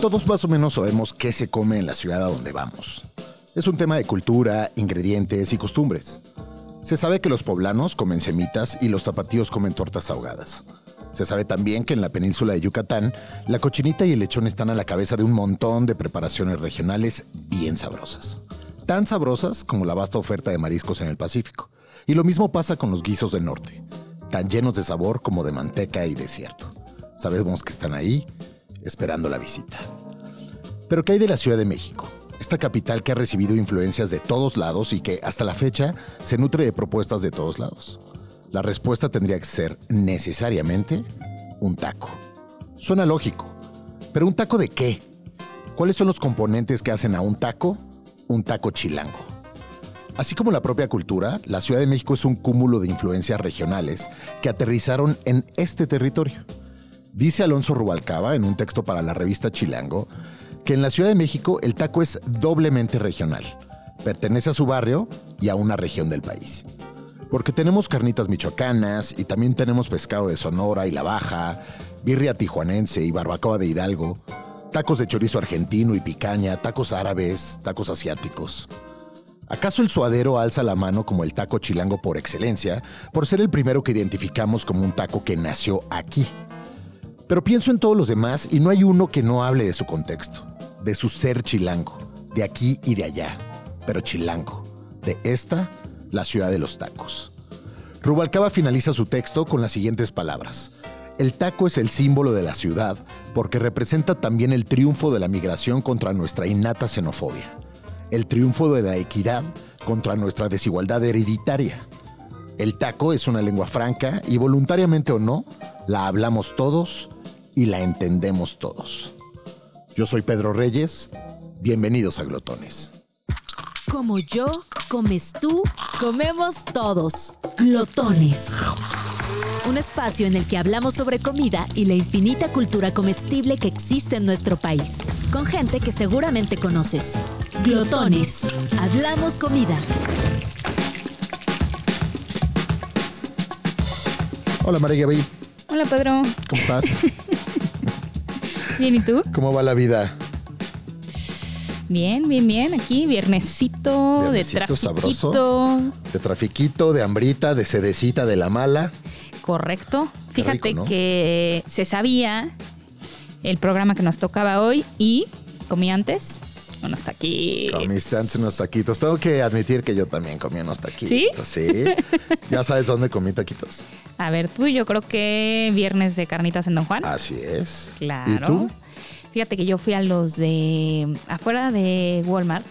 Todos más o menos sabemos qué se come en la ciudad a donde vamos. Es un tema de cultura, ingredientes y costumbres. Se sabe que los poblanos comen semitas y los zapatíos comen tortas ahogadas. Se sabe también que en la península de Yucatán, la cochinita y el lechón están a la cabeza de un montón de preparaciones regionales bien sabrosas. Tan sabrosas como la vasta oferta de mariscos en el Pacífico. Y lo mismo pasa con los guisos del norte, tan llenos de sabor como de manteca y desierto. Sabemos que están ahí, esperando la visita. Pero ¿qué hay de la Ciudad de México? Esta capital que ha recibido influencias de todos lados y que hasta la fecha se nutre de propuestas de todos lados. La respuesta tendría que ser necesariamente un taco. Suena lógico, pero ¿un taco de qué? ¿Cuáles son los componentes que hacen a un taco un taco chilango? Así como la propia cultura, la Ciudad de México es un cúmulo de influencias regionales que aterrizaron en este territorio. Dice Alonso Rubalcaba en un texto para la revista Chilango que en la Ciudad de México el taco es doblemente regional. Pertenece a su barrio y a una región del país. Porque tenemos carnitas michoacanas y también tenemos pescado de Sonora y La Baja, birria tijuanense y barbacoa de Hidalgo, tacos de chorizo argentino y picaña, tacos árabes, tacos asiáticos. ¿Acaso el suadero alza la mano como el taco chilango por excelencia, por ser el primero que identificamos como un taco que nació aquí? Pero pienso en todos los demás y no hay uno que no hable de su contexto, de su ser chilango, de aquí y de allá, pero chilango, de esta, la ciudad de los tacos. Rubalcaba finaliza su texto con las siguientes palabras. El taco es el símbolo de la ciudad porque representa también el triunfo de la migración contra nuestra innata xenofobia, el triunfo de la equidad contra nuestra desigualdad hereditaria. El taco es una lengua franca y voluntariamente o no, la hablamos todos y la entendemos todos. Yo soy Pedro Reyes, bienvenidos a Glotones. Como yo, comes tú, comemos todos. Glotones. Un espacio en el que hablamos sobre comida y la infinita cultura comestible que existe en nuestro país, con gente que seguramente conoces. Glotones. Hablamos comida. Hola María Gaby, Hola Pedro. ¿cómo estás? Bien, ¿y tú? ¿Cómo va la vida? Bien, bien, bien. Aquí, viernesito, Viernesito de trafiquito. sabroso. De trafiquito, de hambrita, de sedecita, de la mala. Correcto. Qué Fíjate rico, ¿no? que se sabía el programa que nos tocaba hoy y comí antes unos taquitos. Comiste antes unos taquitos. Tengo que admitir que yo también comí unos taquitos. ¿Sí? Sí. ¿Ya sabes dónde comí taquitos? A ver, tú, yo creo que viernes de carnitas en Don Juan. Así es. Claro. ¿Y tú? Fíjate que yo fui a los de afuera de Walmart.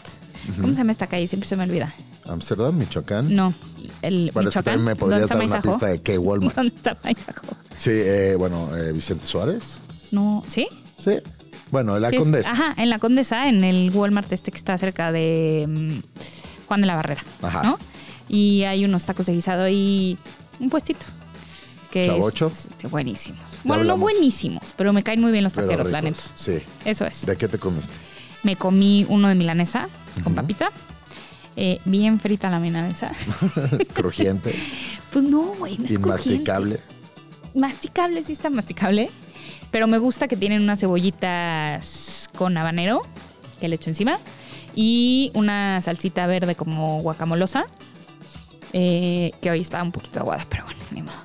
¿Cómo se llama esta calle? Siempre se me olvida. Amsterdam, Michoacán. No, el Bueno, es que Michoacán. también me ¿Dónde podrías dar una pista de qué Walmart. ¿Dónde está Maizajo? Sí, eh, bueno, eh, Vicente Suárez. No, ¿sí? Sí. Bueno, la Sí, es- Condesa. Ajá, en la Condesa, en el Walmart este que está cerca de mm, Juan de la Barrera. Ajá. ¿no? Y hay unos tacos de guisado y un puestito. Que ¿Chavocho? es que buenísimos. Bueno, no buenísimos, pero me caen muy bien los taqueros, la neta. Sí. Eso es. ¿De qué te comiste? Me comí uno de milanesa con papita. eh, bien frita la milanesa. Crujiente, Pues no, güey, no es crujiente. inmasticable. Masticable, sí está masticable. Pero me gusta que tienen unas cebollitas con habanero que le echo encima. Y una salsita verde como guacamolosa. eh, que hoy estaba un poquito aguada, pero bueno, ni modo.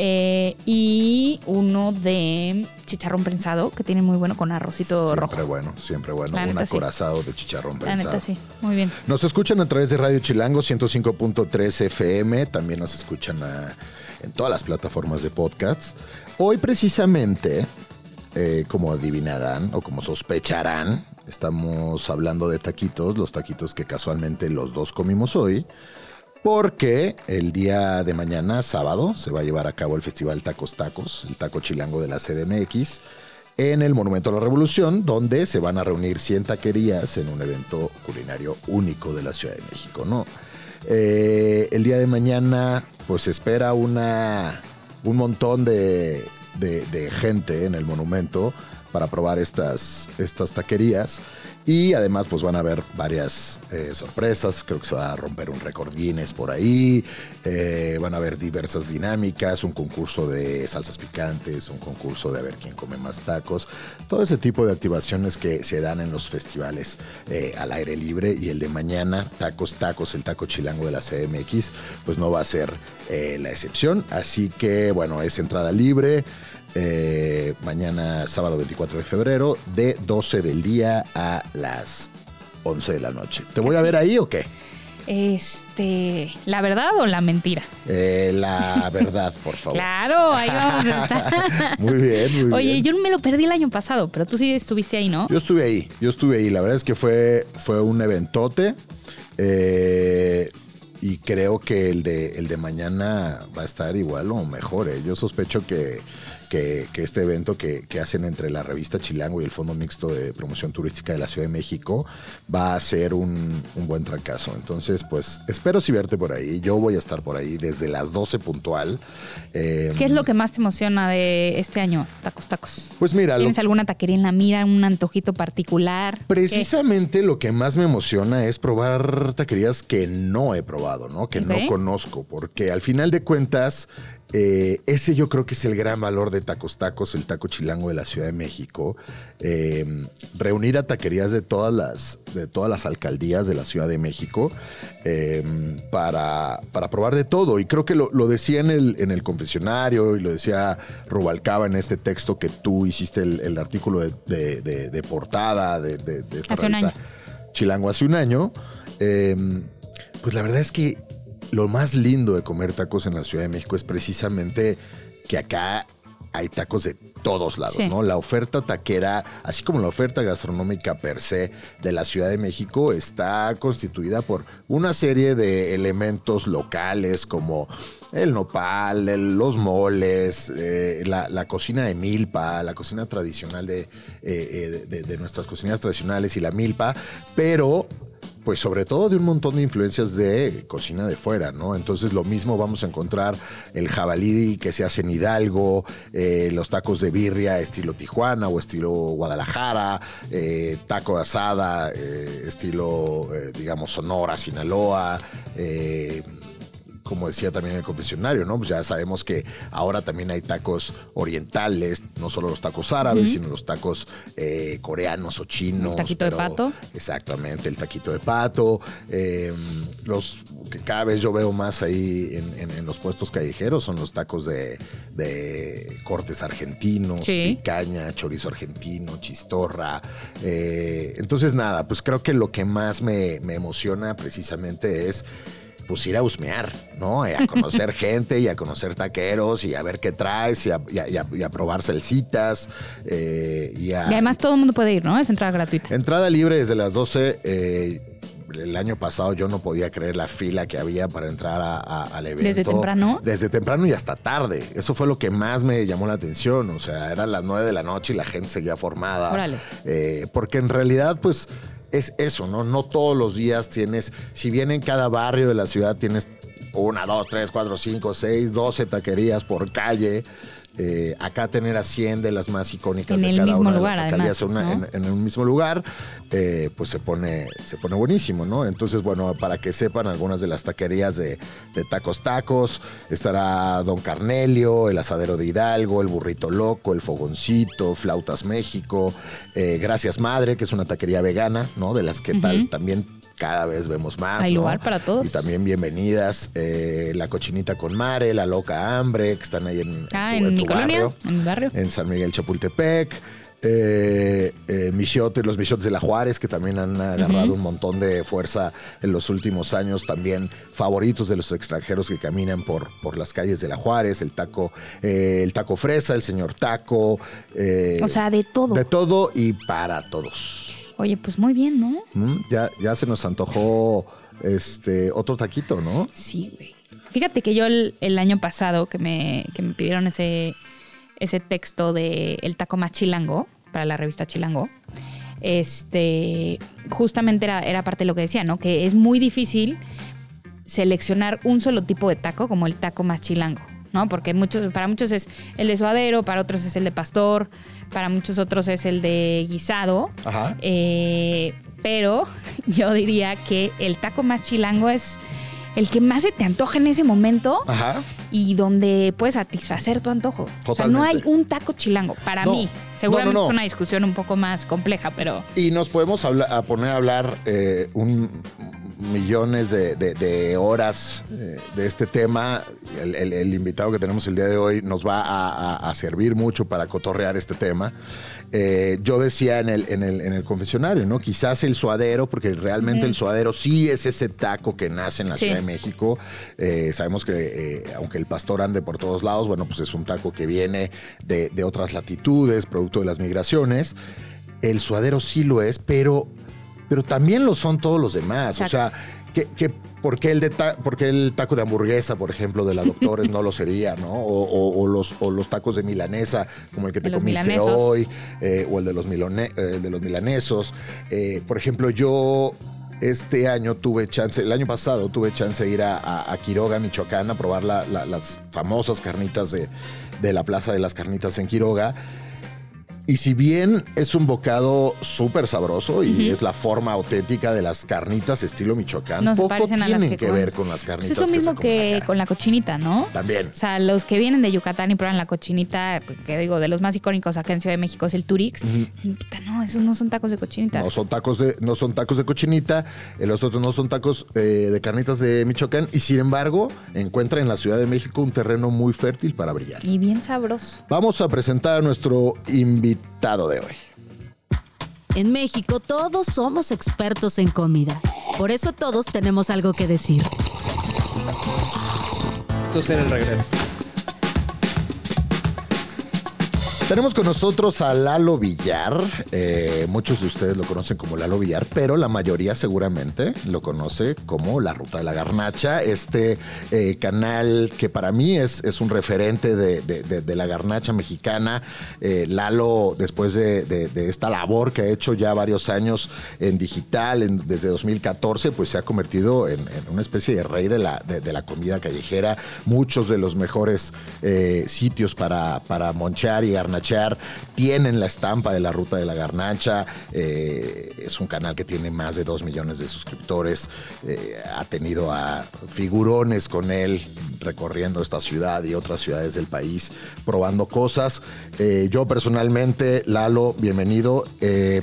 Eh, y uno de chicharrón prensado, que tiene muy bueno con arrocito Siempre rojo. bueno, siempre bueno. La Un sí. acorazado de chicharrón La prensado. neta, sí. Muy bien. Nos escuchan a través de Radio Chilango 105.3 FM, también nos escuchan a- en todas las plataformas de podcasts. Hoy precisamente, eh, como adivinarán o como sospecharán, estamos hablando de taquitos, los taquitos que casualmente los dos comimos hoy, porque el día de mañana, sábado, se va a llevar a cabo el Festival Tacos Tacos, el Taco Chilango de la CDMX en el Monumento a la Revolución, donde se van a reunir 100 taquerías en un evento culinario único de la Ciudad de México, ¿no? Eh, el día de mañana, pues espera una, un montón de, de- gente en el monumento para probar estas, estas taquerías. Y además, pues van a haber varias eh, sorpresas. Creo que se va a romper un récord Guinness por ahí. Eh, van a haber diversas dinámicas, un concurso de salsas picantes, un concurso de a ver quién come más tacos. Todo ese tipo de activaciones que se dan en los festivales eh, al aire libre. Y el de mañana, Tacos Tacos, el taco chilango de la CMX, pues no va a ser la excepción. Así que, bueno, es entrada libre. Eh, mañana sábado 24 de febrero, de 12 del día a las 11 de la noche. ¿Te voy a ver ahí o qué? Este, ¿la verdad o la mentira? Eh, la verdad, por favor. claro, ahí vamos a estar. muy bien, muy bien. Oye, yo me lo perdí el año pasado, pero tú sí estuviste ahí, ¿no? Yo estuve ahí, yo estuve ahí. La verdad es que fue, fue un eventote. Eh, y creo que el de, el de mañana va a estar igual o mejor. Yo sospecho que que, este evento que, hacen entre la revista Chilango y el Fondo Mixto de Promoción Turística de la Ciudad de México va a ser un, buen trancazo. Entonces, pues espero si verte por ahí. Yo voy a estar por ahí desde las 12 puntual. ¿Qué es lo que más te emociona de este año, Tacos Tacos? Pues mira. ¿Tienes alguna taquería en la mira, un antojito particular? Precisamente lo que más me emociona es probar taquerías que no he probado, ¿no? Que no conozco, porque al final de cuentas eh, ese yo creo que es el gran valor de Tacos Tacos, el taco chilango de la Ciudad de México. Em, reunir a taquerías de todas las, de todas las alcaldías de la Ciudad de México em, para, para, probar de todo. Y creo que lo, decía en el, en el confesionario y lo decía Rubalcaba en este texto que tú hiciste el, artículo de, portada de, esta hace un año. Chilango hace un año. Em, pues la verdad es que lo más lindo de comer tacos en la Ciudad de México es precisamente que acá hay tacos de todos lados, ¿no? La oferta taquera, así como la oferta gastronómica per se de la Ciudad de México, está constituida por una serie de elementos locales como el nopal, los moles, eh, la, cocina de milpa, la cocina tradicional eh, eh, de, de nuestras cocinas tradicionales y la milpa, pero pues sobre todo de un montón de influencias de cocina de fuera, ¿no? Entonces lo mismo vamos a encontrar el jabalí que se hace en Hidalgo, eh, los tacos de birria estilo Tijuana o estilo Guadalajara, eh, taco de asada eh, estilo, digamos, Sonora, Sinaloa como decía también el confesionario, ¿no? Pues ya sabemos que ahora también hay tacos orientales, no solo los tacos árabes, sino los tacos eh, coreanos o chinos. El taquito de pato. Exactamente, el taquito de pato. Em, los que cada vez yo veo más ahí en, los puestos callejeros son los tacos de, cortes argentinos, picaña, chorizo argentino, chistorra. Eh, entonces, nada, pues creo que lo que más me, me emociona precisamente es pues ir a husmear, ¿no? Y a conocer gente y a conocer taqueros y a ver qué traes y a, probar salsitas. Eh, y, además todo el mundo puede ir, ¿no? Es entrada gratuita. Entrada libre desde las 12. Eh, el año pasado yo no podía creer la fila que había para entrar al evento. ¿Desde temprano? Desde temprano y hasta tarde. Eso fue lo que más me llamó la atención. O sea, eran las 9 de la noche y la gente seguía formada. Órale. Eh, porque en realidad, pues es eso, ¿no? No todos los días tienes, si bien en cada barrio de la ciudad tienes una, dos, tres, cuatro, cinco, seis, doce taquerías por calle, eh, acá tener a 100 de las más icónicas de cada una de las alcaldías en, un mismo lugar, eh, pues se pone, se pone buenísimo, ¿no? Entonces, bueno, para que sepan algunas de las taquerías de, Tacos Tacos, estará Don Carnelio, el Asadero de Hidalgo, el Burrito Loco, el Fogoncito, Flautas México, eh, Gracias Madre, que es una taquería vegana, ¿no? De las que tal también cada vez vemos más. Hay lugar para todos. Y también bienvenidas eh, la cochinita con mare, la loca hambre, que están ahí en, ah, en, mi barrio, en barrio. En San Miguel Chapultepec. Eh, eh, los Michotes de la Juárez, que también han agarrado un montón de fuerza en los últimos años, también favoritos de los extranjeros que caminan por, por las calles de la Juárez, el taco, eh, el taco fresa, el señor taco. o sea, de todo. De todo y para todos. Oye, pues muy bien, ¿no? Mm, ya, ya se nos antojó este otro taquito, ¿no? Sí, güey. Fíjate que yo el, año pasado que me, que me pidieron ese, ese texto de El taco más chilango para la revista Chilango, este, justamente era, era parte de lo que decía, ¿no? Que es muy difícil seleccionar un solo tipo de taco como el taco más chilango ¿no? Porque muchos, para muchos es el de suadero, para otros es el de pastor, para muchos otros es el de guisado. Ajá. Eh, pero yo diría que el taco más chilango es el que más se te antoja en ese momento Ajá. y donde puedes satisfacer tu antojo. O sea, no hay Totalmente. un taco chilango. Para No. mí, seguramente No, no, no. es una discusión un poco más compleja, pero Y nos podemos habla- a poner a hablar eh, un millones de, de- de horas eh, de este tema. El, el- el invitado que tenemos el día de hoy nos va a, a- a servir mucho para cotorrear este tema. Eh, yo decía en el, en, el, en el confesionario, ¿no? Quizás el suadero, porque realmente el suadero sí es ese taco que nace en la Sí. Ciudad de México. Eh, sabemos que eh, aunque el pastor ande por todos lados, bueno, pues es un taco que viene de, de otras latitudes, producto de las migraciones. El suadero sí lo es, pero, pero también lo son todos los demás. O sea, que, que- ¿por, qué el de ta- por qué el taco de hamburguesa, por ejemplo, de la Doctores no lo sería, ¿no? O, o- o los, o los tacos de milanesa, como el que te los comiste milanesos. hoy, eh, o el de los, milone- eh, de los milanesos. Eh, por ejemplo, yo este año tuve chance, el año pasado tuve chance de ir a, a- a Quiroga, Michoacán, a probar la- la- las famosas carnitas de, de la Plaza de las Carnitas en Quiroga. Y si bien es un bocado súper sabroso y es la forma auténtica de las carnitas estilo Michoacán, no se poco parecen a las tienen que, ver con las Pues carnitas es lo mismo que, con la cochinita, ¿no? También. O sea, los que vienen de Yucatán y prueban la cochinita, que digo, de los más icónicos acá en Ciudad de México es el Turix. Puta, No, esos no son tacos de cochinita. No son tacos de, no son tacos de cochinita, eh, los otros no son tacos eh, de carnitas de Michoacán, y sin embargo, encuentra en la Ciudad de México un terreno muy fértil para brillar. Y bien sabroso. Vamos a presentar a nuestro invitado de hoy. En México todos somos expertos en comida. Por eso todos tenemos algo que decir. Esto será el regreso. Tenemos con nosotros a Lalo Villar. Eh, muchos de ustedes lo conocen como Lalo Villar, pero la mayoría seguramente lo conoce como La Ruta de la Garnacha, este eh, canal que para mí es, un referente de, la garnacha mexicana. Eh, Lalo, después de, esta labor que ha hecho ya varios años en digital, desde 2014, pues se ha convertido en, una especie de rey de la, comida callejera. Muchos de los mejores sitios para, para monchar y garnachar tienen la estampa de la ruta de la garnacha. Eh, es un canal que tiene más de 2 millones de suscriptores. Eh, ha tenido a figurones con él recorriendo esta ciudad y otras ciudades del país, probando cosas. Eh, yo personalmente, Lalo, bienvenido.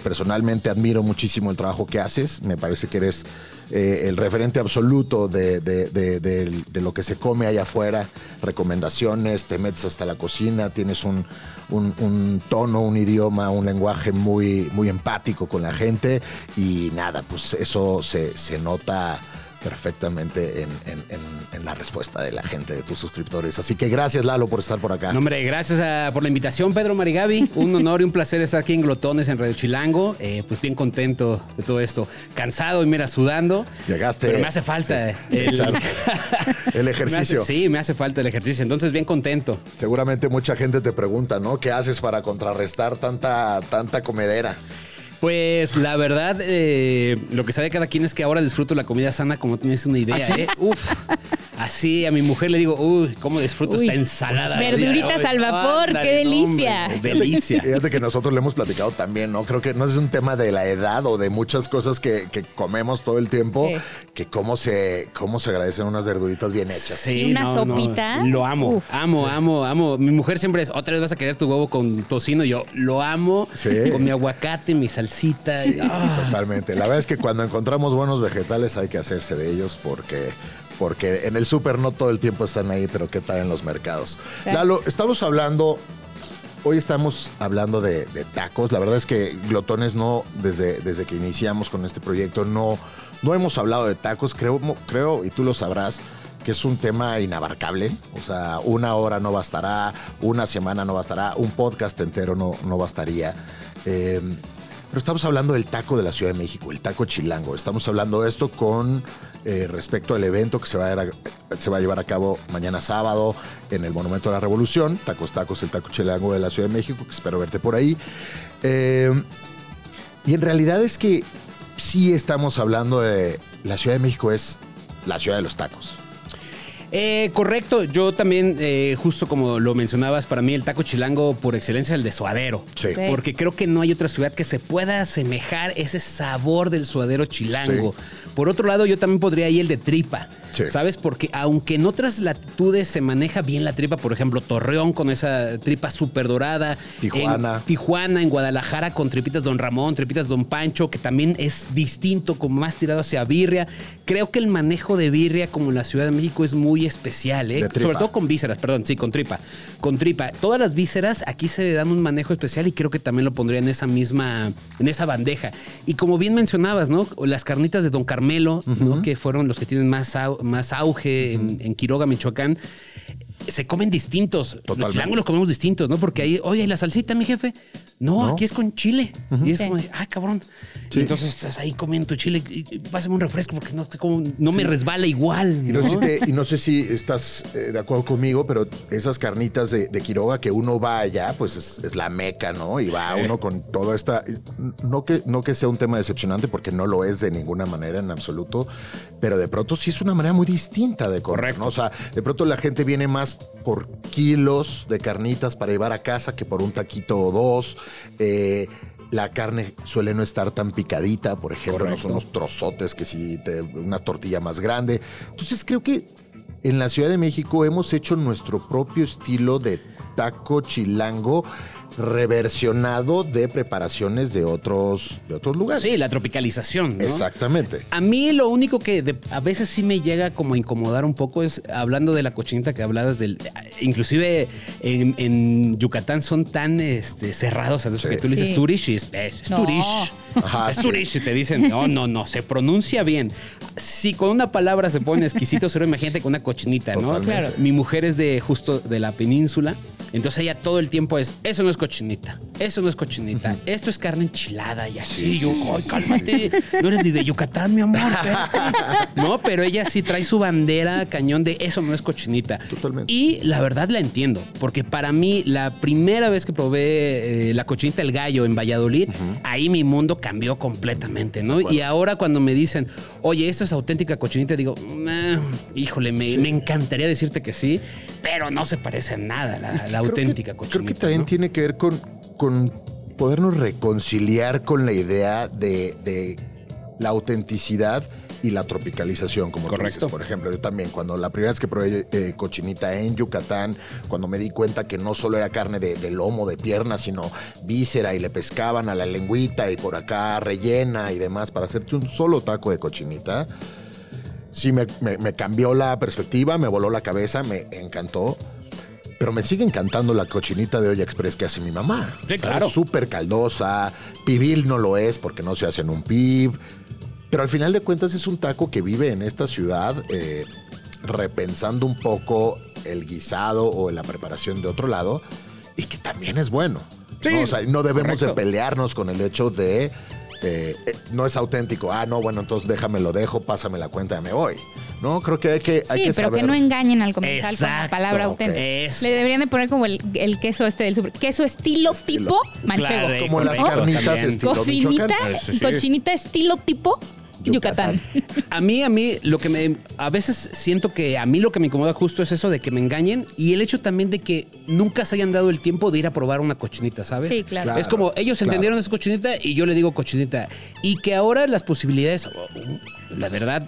Personalmente admiro muchísimo el trabajo que haces. Me parece que eres el referente absoluto de lo que se come allá afuera, recomendaciones, te metes hasta la cocina, tienes un, un- un tono, un idioma, un lenguaje muy, muy empático con la gente. Y nada, pues eso se, se nota perfectamente en, en- en- en la respuesta de la gente, de tus suscriptores. Así que gracias Lalo por estar por acá. No, hombre, gracias a- por la invitación, Pedro Marigavi. Un honor y un placer estar aquí en Glotones, en Radio Chilango. Eh, pues bien contento de todo esto. Cansado y mira, sudando. Llegaste. Pero me hace falta Sí, el, me ejercicio. hace- sí, me hace falta el ejercicio. Entonces, bien contento. Seguramente mucha gente te pregunta, ¿no? ¿Qué haces para contrarrestar tanta, tanta comedera? Pues la verdad, eh, lo que sabe cada quien es que ahora disfruto la comida sana como tienes una idea, ¿eh? Uf. Así a mi mujer le digo, uy, cómo disfruto Uy, esta ensalada. verduritas Ay, al vapor, ándale, qué no, hombre, delicia. delicia. Fíjate que nosotros le hemos platicado también, ¿no? Creo que no es un tema de la edad o de muchas cosas que, que comemos todo el tiempo, Sí. Que cómo se, cómo se agradecen unas verduritas bien hechas. Sí, una sopita. Lo amo, Uf. amo, amo, amo. Mi mujer siempre es, otra vez vas a querer tu huevo con tocino. Y yo lo amo. Sí. Con mi aguacate, mi salsita. Sí, Ah. totalmente. La verdad es que cuando encontramos buenos vegetales hay que hacerse de ellos porque, porque en el súper no todo el tiempo están ahí, pero qué tal en los mercados. Exacto. Lalo, estamos hablando, hoy estamos hablando de, de tacos. La verdad es que Glotones no, desde, desde que iniciamos con este proyecto, no, no hemos hablado de tacos. Creo, creo, y tú lo sabrás, que es un tema inabarcable. O sea, una hora no bastará, una semana no bastará, un podcast entero no, no bastaría. Eh, pero estamos hablando del taco de la Ciudad de México, el taco chilango. Estamos hablando de esto con eh, respecto al evento que se va, a, se va a llevar a cabo mañana sábado en el Monumento a la Revolución. Tacos Tacos, el taco chilango de la Ciudad de México, que espero verte por ahí. Eh, y en realidad es que sí estamos hablando de la Ciudad de México es la ciudad de los tacos. Eh, correcto, yo también, eh, justo como lo mencionabas, para mí el taco chilango por excelencia es el de suadero. Sí. Porque creo que no hay otra ciudad que se pueda asemejar ese sabor del suadero chilango. Por otro lado, yo también podría ir el de tripa. Sí. ¿Sabes? Porque aunque en otras latitudes se maneja bien la tripa, por ejemplo, Torreón con esa tripa súper dorada. Tijuana. En Tijuana, en Guadalajara con tripitas Don Ramón, tripitas Don Pancho, que también es distinto, como más tirado hacia birria. Creo que el manejo de birria, como en la Ciudad de México, es muy especial, ¿eh? Sobre todo con vísceras, perdón, sí, con tripa. Con tripa. Todas las vísceras aquí se dan un manejo especial y creo que también lo pondría en esa misma, en esa bandeja. Y como bien mencionabas, ¿no? Las carnitas de Don Carmelo, ¿no? Que fueron los que tienen más, au- más auge en, en Quiroga, Michoacán. Se comen distintos. Los chilangos los comemos distintos, ¿no? Porque ahí, oye, ¿y la salsita, mi jefe? No, No. aquí es con chile. Y es Sí. como, de, ay, cabrón. Sí. Y entonces estás ahí comiendo tu chile. y- y Pásame un refresco porque no, como, no me resbala igual. Y no, sé si te- y no sé si estás eh, de acuerdo conmigo, pero esas carnitas de, de Quiroga que uno va allá, pues es, es la meca, ¿no? Y va uno con toda esta. No que, no que sea un tema decepcionante, porque no lo es de ninguna manera en absoluto, pero de pronto sí es una manera muy distinta de comer, Correcto. ¿no? O sea, de pronto la gente viene más por kilos de carnitas para llevar a casa que por un taquito o dos. Eh, la carne suele no estar tan picadita, por ejemplo, no son unos trozotes que si te, una tortilla más grande. Entonces creo que en la Ciudad de México hemos hecho nuestro propio estilo de taco chilango reversionado de preparaciones de otros, de otros lugares. Sí, la tropicalización. ¿no? Exactamente. A mí lo único que de- a veces sí me llega como a incomodar un poco es hablando de la cochinita que hablabas del... Inclusive en, en Yucatán son tan este, cerrados a eso Sí. que tú le dices Sí. turish y es, es, es No. turish. Ajá, es sí. turish y te dicen, no, no, no, se pronuncia bien. Si con una palabra se pone exquisito, solo imagínate con una cochinita, ¿no? Totalmente. Claro. Mi mujer es de justo de la península. Entonces ella todo el tiempo es, eso no es cochinita, eso no es cochinita, esto es carne enchilada y así. Sí, yo, sí, "Ay, sí, cálmate, no eres ni de Yucatán, mi amor. espérate". no, pero ella sí trae su bandera cañón de eso no es cochinita. Totalmente. Y la verdad la entiendo, porque para mí la primera vez que probé eh, la cochinita del gallo en Valladolid, ahí mi mundo cambió completamente, ¿no? Y ahora cuando me dicen, oye, esto es auténtica cochinita, digo, "Ah, híjole, me, me encantaría decirte que sí, pero no se parece en nada a la, la Creo que- auténtica cochinita. Creo que también ¿no? tiene que ver con, con podernos reconciliar con la idea de, de la autenticidad y la tropicalización, como tú Correcto. dices. Por ejemplo, yo también, cuando la primera vez que probé eh, cochinita en Yucatán, cuando me di cuenta que no solo era carne de, de lomo, de pierna, sino víscera y le pescaban a la lengüita y por acá rellena y demás para hacerte un solo taco de cochinita, sí me, me- me cambió la perspectiva, me voló la cabeza, me encantó. Pero me sigue encantando la cochinita de olla express que hace mi mamá. Sí, ¿sabes? claro. Súper caldosa. Pibil no lo es porque no se hace en un pib. Pero al final de cuentas es un taco que vive en esta ciudad eh, repensando un poco el guisado o la preparación de otro lado y que también es bueno. Sí, ¿no? O sea, no debemos correcto. de pelearnos con el hecho de eh, eh, no es auténtico. Ah, no, bueno, entonces déjame lo dejo, pásame la cuenta y me voy. No, creo que hay que, hay Sí, que pero saber. que no engañen al comensal con la palabra auténtica. Eso. Le deberían de poner como el, el queso este del super. Queso estilo, tipo manchego. Claro, Como las carnitas también. estilo Cocinita, Michoacán. Cochinita estilo tipo Yucatán. A mí, a mí, lo que me. A veces siento que a mí lo que me incomoda justo es eso de que me engañen y el hecho también de que nunca se hayan dado el tiempo de ir a probar una cochinita, ¿sabes? Sí, claro. Es como ellos Claro. entendieron esa cochinita y yo le digo cochinita. Y que ahora las posibilidades, la verdad.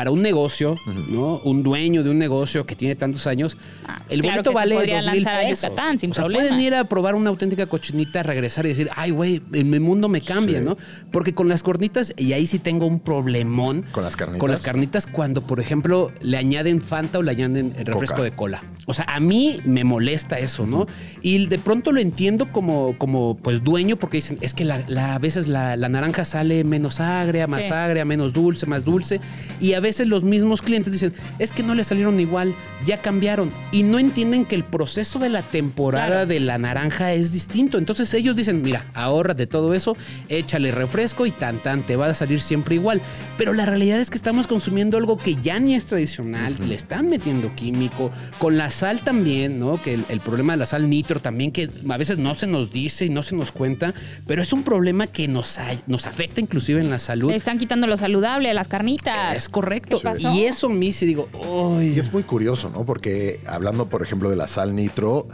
Para un negocio, ¿no? Un dueño de un negocio que tiene tantos años, Ah, el claro boleto que se vale podría dos mil lanzar a pesos. Yucatán sin o sea, problema. pueden ir a probar una auténtica cochinita, regresar y decir, ay, güey, mi mundo me cambia, Sí. ¿no? Porque con las cornitas, y ahí sí tengo un problemón. ¿Con las carnitas? Con las carnitas cuando, por ejemplo, le añaden Fanta o le añaden el refresco Coca. de cola. O sea, a mí me molesta eso, ¿no? Y de pronto lo entiendo como, como pues, dueño porque dicen, es que la, la- a veces la, la naranja sale menos agria, más Sí. agria, menos dulce, más dulce. Y a veces los mismos clientes dicen, es que no le salieron igual, ya cambiaron. Y no entienden que el proceso de la temporada Claro. de la naranja es distinto. Entonces ellos dicen, mira, ahorra de todo eso, échale refresco y tan tan, te va a salir siempre igual. Pero la realidad es que estamos consumiendo algo que ya ni es tradicional, le están metiendo químico, con la sal también, ¿no? Que el, el problema de la sal nitro también, que a veces no se nos dice y no se nos cuenta, pero es un problema que nos, nos afecta inclusive en la salud. Le están quitando lo saludable las carnitas. Es correcto. Correcto. ¿Qué pasó? Y eso me hice, digo, "Uy". Y es muy curioso, ¿no? Porque hablando, por ejemplo, de la sal nitro,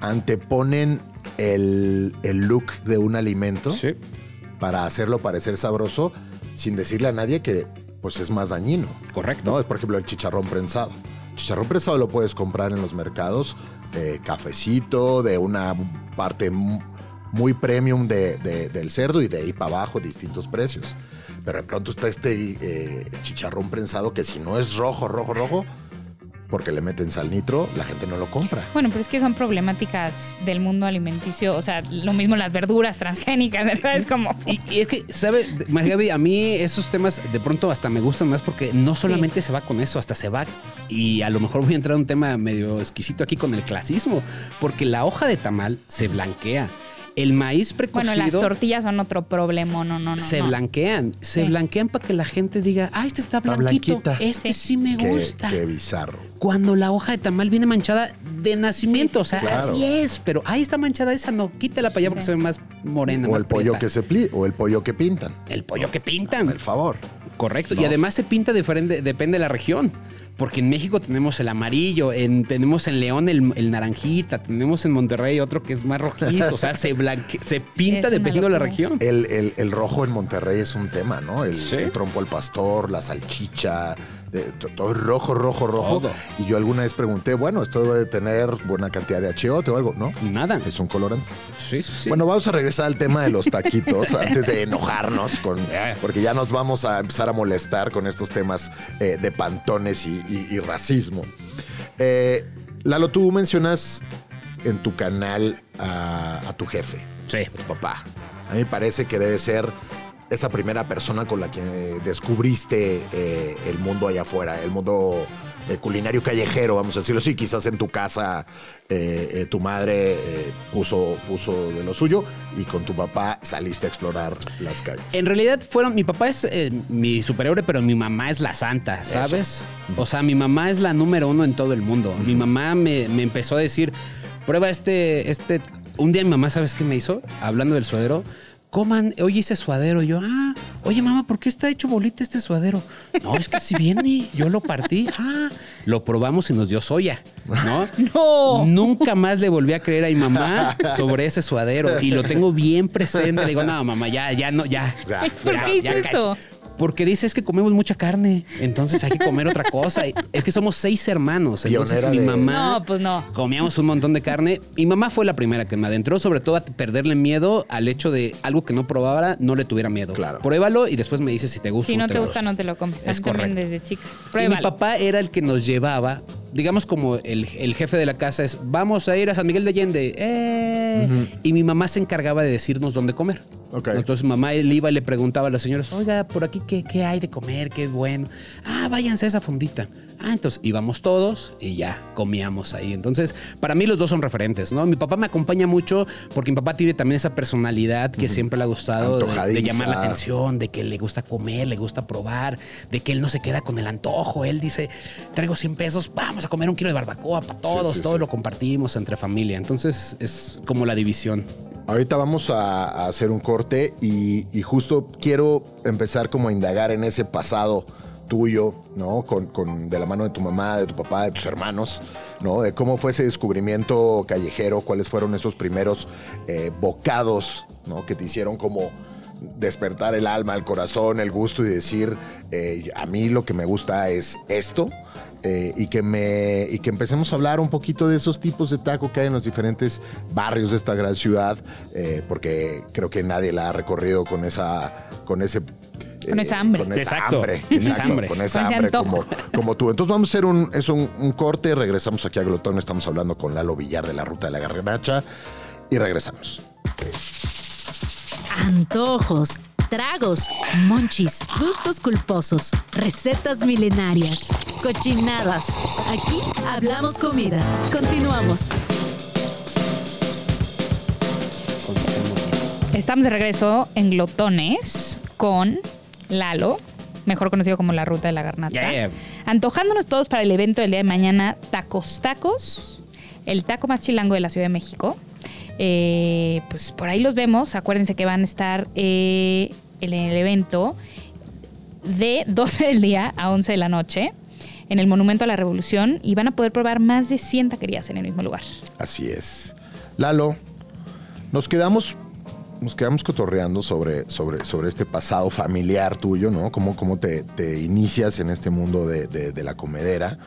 anteponen el, el look de un alimento Sí. para hacerlo parecer sabroso sin decirle a nadie que pues es más dañino. Correcto. ¿no? Por ejemplo, el chicharrón prensado. Chicharrón prensado lo puedes comprar en los mercados, eh, cafecito, de una parte mu- muy premium de- de- del cerdo y de ahí para abajo distintos precios. Pero de pronto está este eh, chicharrón prensado que si no es rojo, rojo, rojo, porque le meten sal nitro, la gente no lo compra. Bueno, pero es que son problemáticas del mundo alimenticio. O sea, lo mismo las verduras transgénicas. Es como. Y, y es que, ¿sabes? María Gaby, a mí esos temas de pronto hasta me gustan más porque no solamente se va con eso, hasta se va. Y a lo mejor voy a entrar a un tema medio exquisito aquí con el clasismo, porque la hoja de tamal se blanquea. El maíz precocido Bueno, las tortillas son otro problema. No, no, no. se no. blanquean. Se Sí. blanquean para que la gente diga, ah, este está blanquito. blanquita. Este Sí. sí me Qué, gusta. qué bizarro. Cuando la hoja de tamal viene manchada de nacimiento, o sea, claro. así es, pero ahí está manchada esa, no, quítela para allá porque Sí. se ve más morena. O más el pollo que se pli o el pollo que pintan. El pollo que pintan. El favor. Correcto. No. Y además se pinta diferente, depende de la región. Porque en México tenemos el amarillo, en, tenemos en León el, el naranjita, tenemos en Monterrey otro que es más rojizo. o sea, se, blanque- se pinta dependiendo de la región. El, el- el rojo en Monterrey es un tema, ¿no? El, Sí. el trompo al pastor, la salchicha, todo rojo, rojo, rojo. Todo. Y yo alguna vez pregunté, bueno, esto debe tener buena cantidad de achiote o algo, ¿no? Nada. Es un colorante. Sí, sí, sí. Bueno, vamos a regresar al tema de los taquitos antes de enojarnos, con, porque ya nos vamos a empezar a molestar con estos temas eh, de pantones y, y- y racismo. Eh, Lalo, tú mencionas en tu canal a, a tu jefe, sí. tu papá. A mí me parece que debe ser esa primera persona con la que descubriste eh, el mundo allá afuera, el mundo eh, culinario callejero, vamos a decirlo así. Quizás en tu casa eh, eh, tu madre eh, puso, puso de lo suyo y con tu papá saliste a explorar las calles. En realidad fueron, mi papá es eh, mi superhéroe, pero mi mamá es la santa, ¿sabes? O sea, mi mamá es la número uno en todo el mundo. Mi mamá me, me empezó a decir, prueba este, este, un día mi mamá, ¿sabes qué me hizo? Hablando del suadero. Coman, oye, ese suadero. Y yo, ah, oye, mamá, ¿por qué está hecho bolita este suadero? No, es que si viene, yo lo partí. Ah, lo probamos y nos dio soya, ¿no? No. Nunca más le volví a creer a mi mamá sobre ese suadero y lo tengo bien presente. Le digo, no, mamá, ya, ya no, ya. Ya. ¿Por Ya, qué hizo ya, eso? Porque dice es que comemos mucha carne, entonces hay que comer otra cosa. Es que somos seis hermanos, entonces Pionera mi de- mamá No, pues no. comíamos un montón de carne. Mi mamá fue la primera que me adentró, sobre todo a perderle miedo al hecho de algo que no probara, no le tuviera miedo. Claro. Pruébalo y después me dices si te gusta. Si o no te te gusta, no te lo comes. Es Es también correcto. desde chica. Y mi Pruébalo. papá era el que nos llevaba, digamos como el, el jefe de la casa es, vamos a ir a San Miguel de Allende. ¡Eh! Y mi mamá se encargaba de decirnos dónde comer. Entonces mamá él iba y le preguntaba a las señoras, oiga, por aquí qué, qué hay de comer, qué bueno. Ah, váyanse a esa fundita. Ah, entonces íbamos todos y ya comíamos ahí. Entonces, para mí los dos son referentes, ¿no? Mi papá me acompaña mucho porque mi papá tiene también esa personalidad que siempre le ha gustado de- llamar la atención, de que le gusta comer, le gusta probar, de que él no se queda con el antojo. Él dice, traigo 100 pesos, vamos a comer un kilo de barbacoa para todos, sí, todo sí. lo compartimos entre familia. Entonces, es como la división. Ahorita vamos a, hacer un corte y, justo quiero empezar como a indagar en ese pasado tuyo, ¿no? Con, con- de la mano de tu mamá, de tu papá, de tus hermanos, ¿no? De cómo fue ese descubrimiento callejero, cuáles fueron esos primeros eh, bocados, ¿no? Que te hicieron como despertar el alma, el corazón, el gusto y decir, eh, a mí lo que me gusta es esto. Eh, y, que me, y que empecemos a hablar un poquito de esos tipos de taco que hay en los diferentes barrios de esta gran ciudad, eh, porque creo que nadie la ha recorrido con esa, con ese Con esa hambre. Con esa Exacto, hambre. con esa exacto, hambre. Con esa Con hambre como, como tú. Entonces vamos a hacer un, es un, un corte, regresamos aquí a Glotón, estamos hablando con Lalo Villar de la Ruta de la Garnacha y regresamos. Antojos, tragos, monchis, gustos culposos, recetas milenarias, cochinadas. Aquí hablamos comida. Continuamos. Estamos de regreso en Glotones con Lalo, mejor conocido como la Ruta de la Garnacha. Yeah. Antojándonos todos para el evento del día de mañana, Tacos Tacos, el taco más chilango de la Ciudad de México. Eh, pues por ahí los vemos. Acuérdense que van a estar eh, en el evento. de 12 del día a 11 de la noche en el Monumento a la Revolución y van a poder probar más de 100 taquerías en el mismo lugar. Así es. Lalo, nos quedamos, nos quedamos cotorreando sobre, sobre, sobre este pasado familiar tuyo, ¿no? Cómo, cómo te, inicias en este mundo de la comedera.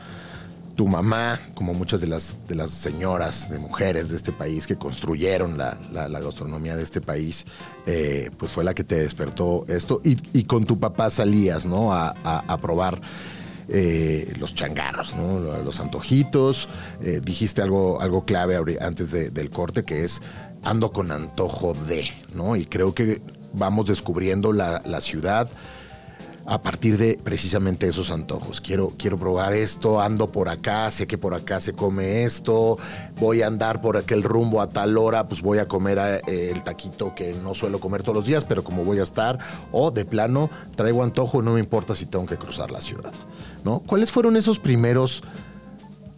Tu mamá, como muchas de las, de las señoras, de mujeres de este país que construyeron la, la- gastronomía de este país, eh, pues fue la que te despertó esto. Y, con tu papá salías, ¿no? A, a- probar eh, los changarros, ¿no? Los antojitos. Eh, dijiste algo, algo clave antes de- del corte que es ando con antojo de, ¿no? Y creo que vamos descubriendo la, la ciudad a partir de precisamente esos antojos. Quiero, quiero probar esto, ando por acá, sé que por acá se come esto, voy a andar por aquel rumbo a tal hora, pues voy a comer eh, el taquito que no suelo comer todos los días, pero como voy a estar, o de plano traigo antojo, no me importa si tengo que cruzar la ciudad. ¿no? ¿Cuáles fueron esos primeros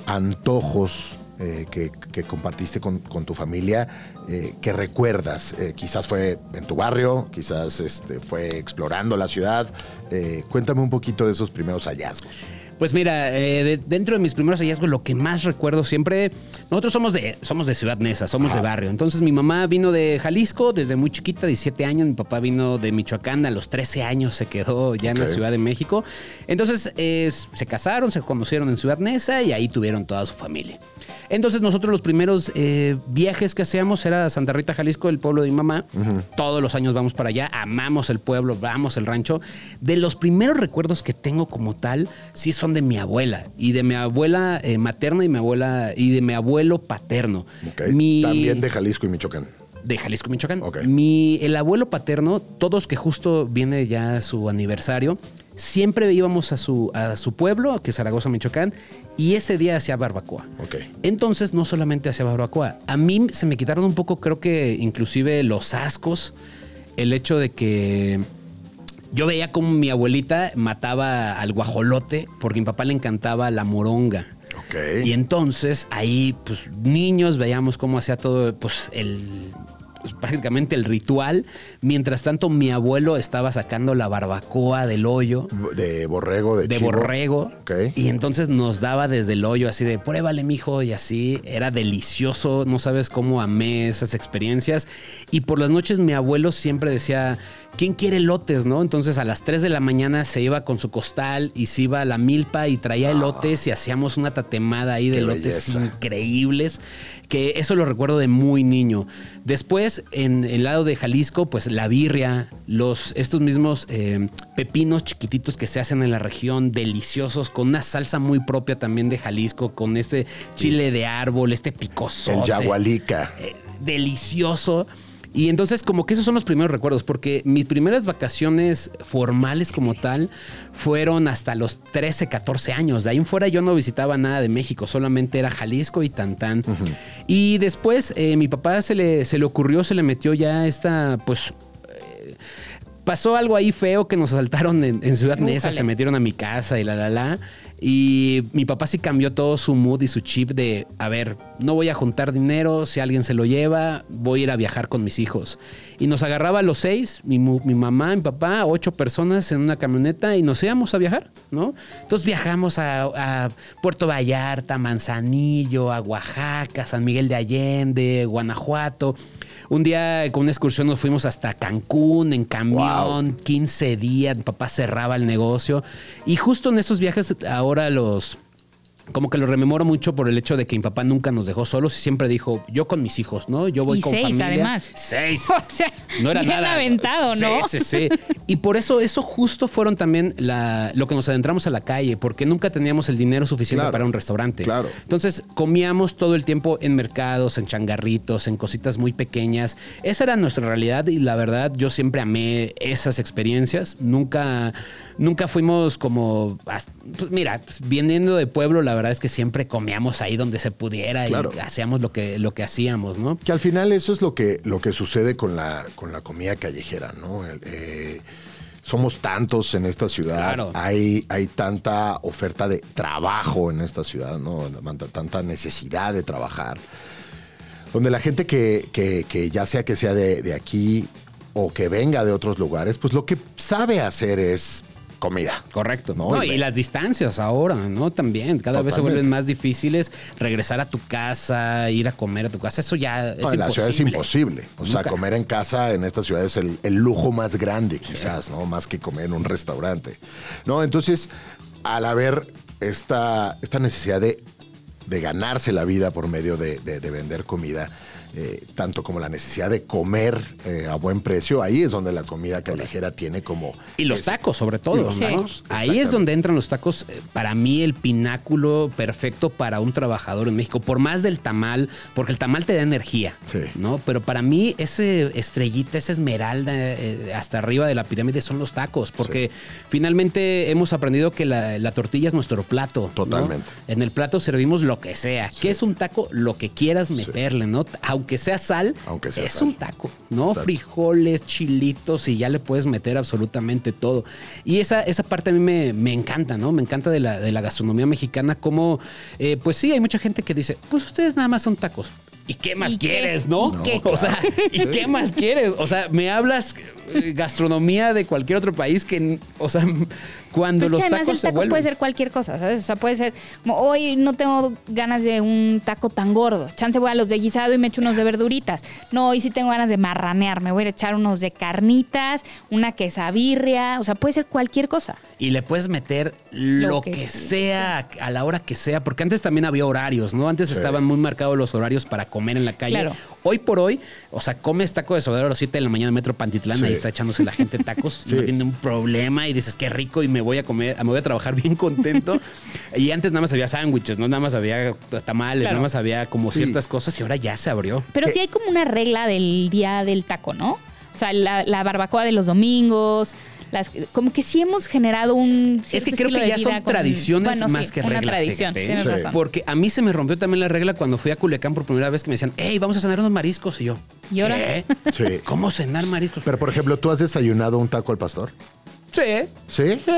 antojos eh, que, que compartiste con, con tu familia eh, que recuerdas? Eh, quizás fue en tu barrio, quizás este, fue explorando la ciudad. Eh, cuéntame un poquito de esos primeros hallazgos. Pues mira, de- dentro de mis primeros hallazgos, lo que más recuerdo siempre, nosotros somos de, somos de Ciudad Neza, somos de barrio. Entonces mi mamá vino de Jalisco desde muy chiquita, 17 años, mi papá vino de Michoacán, a los 13 años se quedó ya en la. Ciudad de México. Entonces se casaron, se conocieron en Ciudad Neza y ahí tuvieron toda su familia. Entonces nosotros los primeros eh, viajes que hacíamos era a Santa Rita, Jalisco, el pueblo de mi mamá. Todos los años vamos para allá, amamos el pueblo, vamos el rancho. De los primeros recuerdos que tengo como tal, sí son de mi abuela y de mi abuela eh, materna y mi abuela y de mi abuelo paterno. También de Jalisco y Michoacán. de Jalisco, Michoacán. Ok. Mi, el abuelo paterno, todos que justo viene ya su aniversario, siempre íbamos a su, a su pueblo, que es Zaragoza, Michoacán, y ese día hacía barbacoa. Entonces, no solamente hacía barbacoa, a mí se me quitaron un poco, creo que inclusive los ascos, el hecho de que yo veía como mi abuelita mataba al guajolote, porque a mi papá le encantaba la moronga. Y entonces ahí, pues niños, veíamos cómo hacía todo, pues el pues, prácticamente el ritual. Mientras tanto, mi abuelo estaba sacando la barbacoa del hoyo De borrego, de, de chivo. borrego. Y entonces nos daba desde el hoyo así de pruébale, mijo, y así. Era delicioso. No sabes cómo amé esas experiencias. Y por las noches mi abuelo siempre decía. ¿Quién quiere lotes, no? Entonces a las 3 de la mañana se iba con su costal y se iba a la milpa y traía elotes y hacíamos una tatemada ahí de elotes belleza. increíbles, que eso lo recuerdo de muy niño. Después, en el lado de Jalisco, pues la birria, los, estos mismos eh, pepinos chiquititos que se hacen en la región, deliciosos, con una salsa muy propia también de Jalisco, con este chile de árbol, este picosote. El yagualica. Eh, delicioso. Y entonces como que esos son los primeros recuerdos, porque mis primeras vacaciones formales como tal fueron hasta los 13, 14 años. De ahí en fuera yo no visitaba nada de México, solamente era Jalisco y Tantán. Y después eh, mi papá se le, se le ocurrió, se le metió ya esta, pues... Pasó algo ahí feo que nos asaltaron en, en Ciudad Neza, se metieron a mi casa y la la la. Y mi papá sí cambió todo su mood y su chip de, a ver, no voy a juntar dinero, si alguien se lo lleva, voy a ir a viajar con mis hijos. Y nos agarraba a los seis, mi, mi mamá, mi papá, ocho personas en una camioneta y nos íbamos a viajar, ¿no? Entonces viajamos a, a Puerto Vallarta, Manzanillo, a Oaxaca, San Miguel de Allende, Guanajuato. Un día con una excursión nos fuimos hasta Cancún en camión, 15 días, mi papá cerraba el negocio. Y justo en esos viajes ahora los... Como que lo rememoro mucho por el hecho de que mi papá nunca nos dejó solos y siempre dijo, yo con mis hijos, ¿no? Yo voy Y con seis, familia. además. Seis. O sea, No era bien nada. aventado, ¿no? Sí, sí, sí. Y por eso, eso justo fueron también la- lo que nos adentramos a la calle, porque nunca teníamos el dinero suficiente Claro. para un restaurante. Claro. Entonces comíamos todo el tiempo en mercados, en changarritos, en cositas muy pequeñas. Esa era nuestra realidad y la verdad yo siempre amé esas experiencias. Nunca, nunca fuimos como, pues mira, pues, viniendo de pueblo, la verdad es que siempre comíamos ahí donde se pudiera Claro. y hacíamos lo que, lo que hacíamos, ¿no? Que al final eso es lo que, lo que sucede con la, con la comida callejera, ¿no? Eh, somos tantos en esta ciudad, Claro. hay, hay tanta oferta de trabajo en esta ciudad, ¿no? Tanta, tanta necesidad de trabajar, donde la gente que, que- que ya sea que sea de, de aquí o que venga de otros lugares, pues lo que sabe hacer es comida. Correcto. No, No, y las distancias ahora, ¿no? También, cada vez se vuelven más difíciles regresar a tu casa, ir a comer a tu casa. Eso ya es No, en la ciudad es imposible. O sea, comer en casa en esta ciudad es el, el lujo más grande, quizás, ¿no? Más que comer en un restaurante. ¿No? Entonces, al haber esta, esta necesidad de, de ganarse la vida por medio de, de- de vender comida, eh, tanto como la necesidad de comer eh, a buen precio, ahí es donde la comida callejera tiene como. Y los ese- tacos, sobre todo. Los tacos, Ahí es donde entran los tacos. eh, Para mí, el pináculo perfecto para un trabajador en México. Por más del tamal, porque el tamal te da energía. Sí. ¿no? Pero para mí, ese estrellita, esa esmeralda hasta arriba de la pirámide son los tacos. Porque finalmente hemos aprendido que la, la tortilla es nuestro plato. ¿no? Totalmente. En el plato servimos lo que sea. ¿Qué es un taco? Lo que quieras meterle, ¿no? Aunque sea sal, Aunque sea es sal. un taco, ¿no? Exacto. Frijoles, chilitos y ya le puedes meter absolutamente todo. Y esa, esa parte a mí me, me encanta, ¿no? Me encanta de la, de la gastronomía mexicana, como, eh, pues sí, hay mucha gente que dice, pues ustedes nada más son tacos. ¿Y qué más ¿Y qué? quieres, no? ¿Y qué? O sea, ¿y qué más quieres? O sea, me hablas eh, gastronomía de cualquier otro país que, o sea, cuando Pues los que además tacos el se taco vuelven. puede ser cualquier cosa, ¿sabes? O sea, puede ser como hoy no tengo ganas de un taco tan gordo. Chance voy a los de guisado y me echo unos de verduritas. No, hoy sí tengo ganas de marranear. Me voy a echar unos de carnitas, una quesabirria. O sea, puede ser cualquier cosa. Y le puedes meter lo, Lo que, que sea a la hora que sea, porque antes también había horarios, ¿no? Antes estaban muy marcados los horarios para comer en la calle. Claro. Hoy por hoy, o sea, comes taco de sodero a las 7 de la mañana en Metro Pantitlán, Sí. ahí está echándose la gente tacos, Sí. no tiene un problema y dices, qué rico y me voy a comer, me voy a trabajar bien contento. y antes nada más había sándwiches, ¿no? Nada más había tamales, Claro. nada más había como Sí. ciertas cosas y ahora ya se abrió. Pero ¿Qué? sí hay como una regla del día del taco, ¿no? O sea, la, la barbacoa de los domingos. Las, como que sí hemos generado un. Es que creo que ya son con- tradiciones bueno, más sí, que Una regla. tradición, fíjate. tienes Sí. razón. Porque a mí se me rompió también la regla cuando fui a Culiacán por primera vez que me decían, hey, vamos a cenar unos mariscos. Y yo, ¿Y ahora? ¿qué? Sí. ¿Cómo cenar mariscos? Pero, por ejemplo, ¿tú has desayunado un taco al pastor? sí, ¿Sí? sí,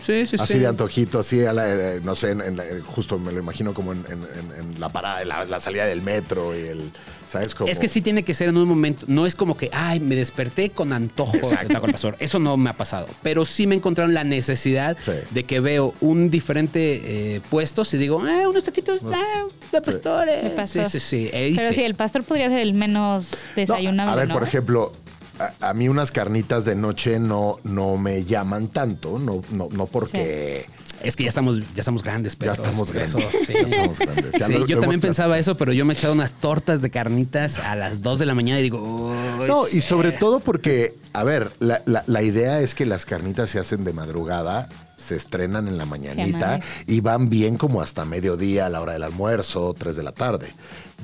sí, sí. Así sí. de antojito, así, a la- eh, no sé, en- en la- justo me lo imagino como en, en- en- en la parada, la, la salida del metro y el, ¿sabes? Como, Es que sí tiene que ser en un momento, no es como que, ay, me desperté con antojo de taco al pastor. Eso no me ha pasado. Pero sí me encontraron la necesidad Sí. de que veo un diferente eh, puesto y digo, ah, unos taquitos ah, de pastores. Sí, sí, sí. Pero sí. el pastor podría ser el menos No, desayunable. a ver, ¿no? por ejemplo, a, a mí unas carnitas de noche no, no me llaman tanto, no, no, no porque... Es que ya estamos, ya estamos grandes, pero Ya estamos eso, grandes. sí. Ya estamos grandes. Ya Sí, lo- yo lo también pensaba eso, pero yo me he echado unas tortas de carnitas a las 2 de la mañana y digo, "Uy, No, y sí". sobre todo porque, a ver, la, la- la idea es que las carnitas se hacen de madrugada, se estrenan en la mañanita y van bien como hasta mediodía a la hora del almuerzo, 3 de la tarde.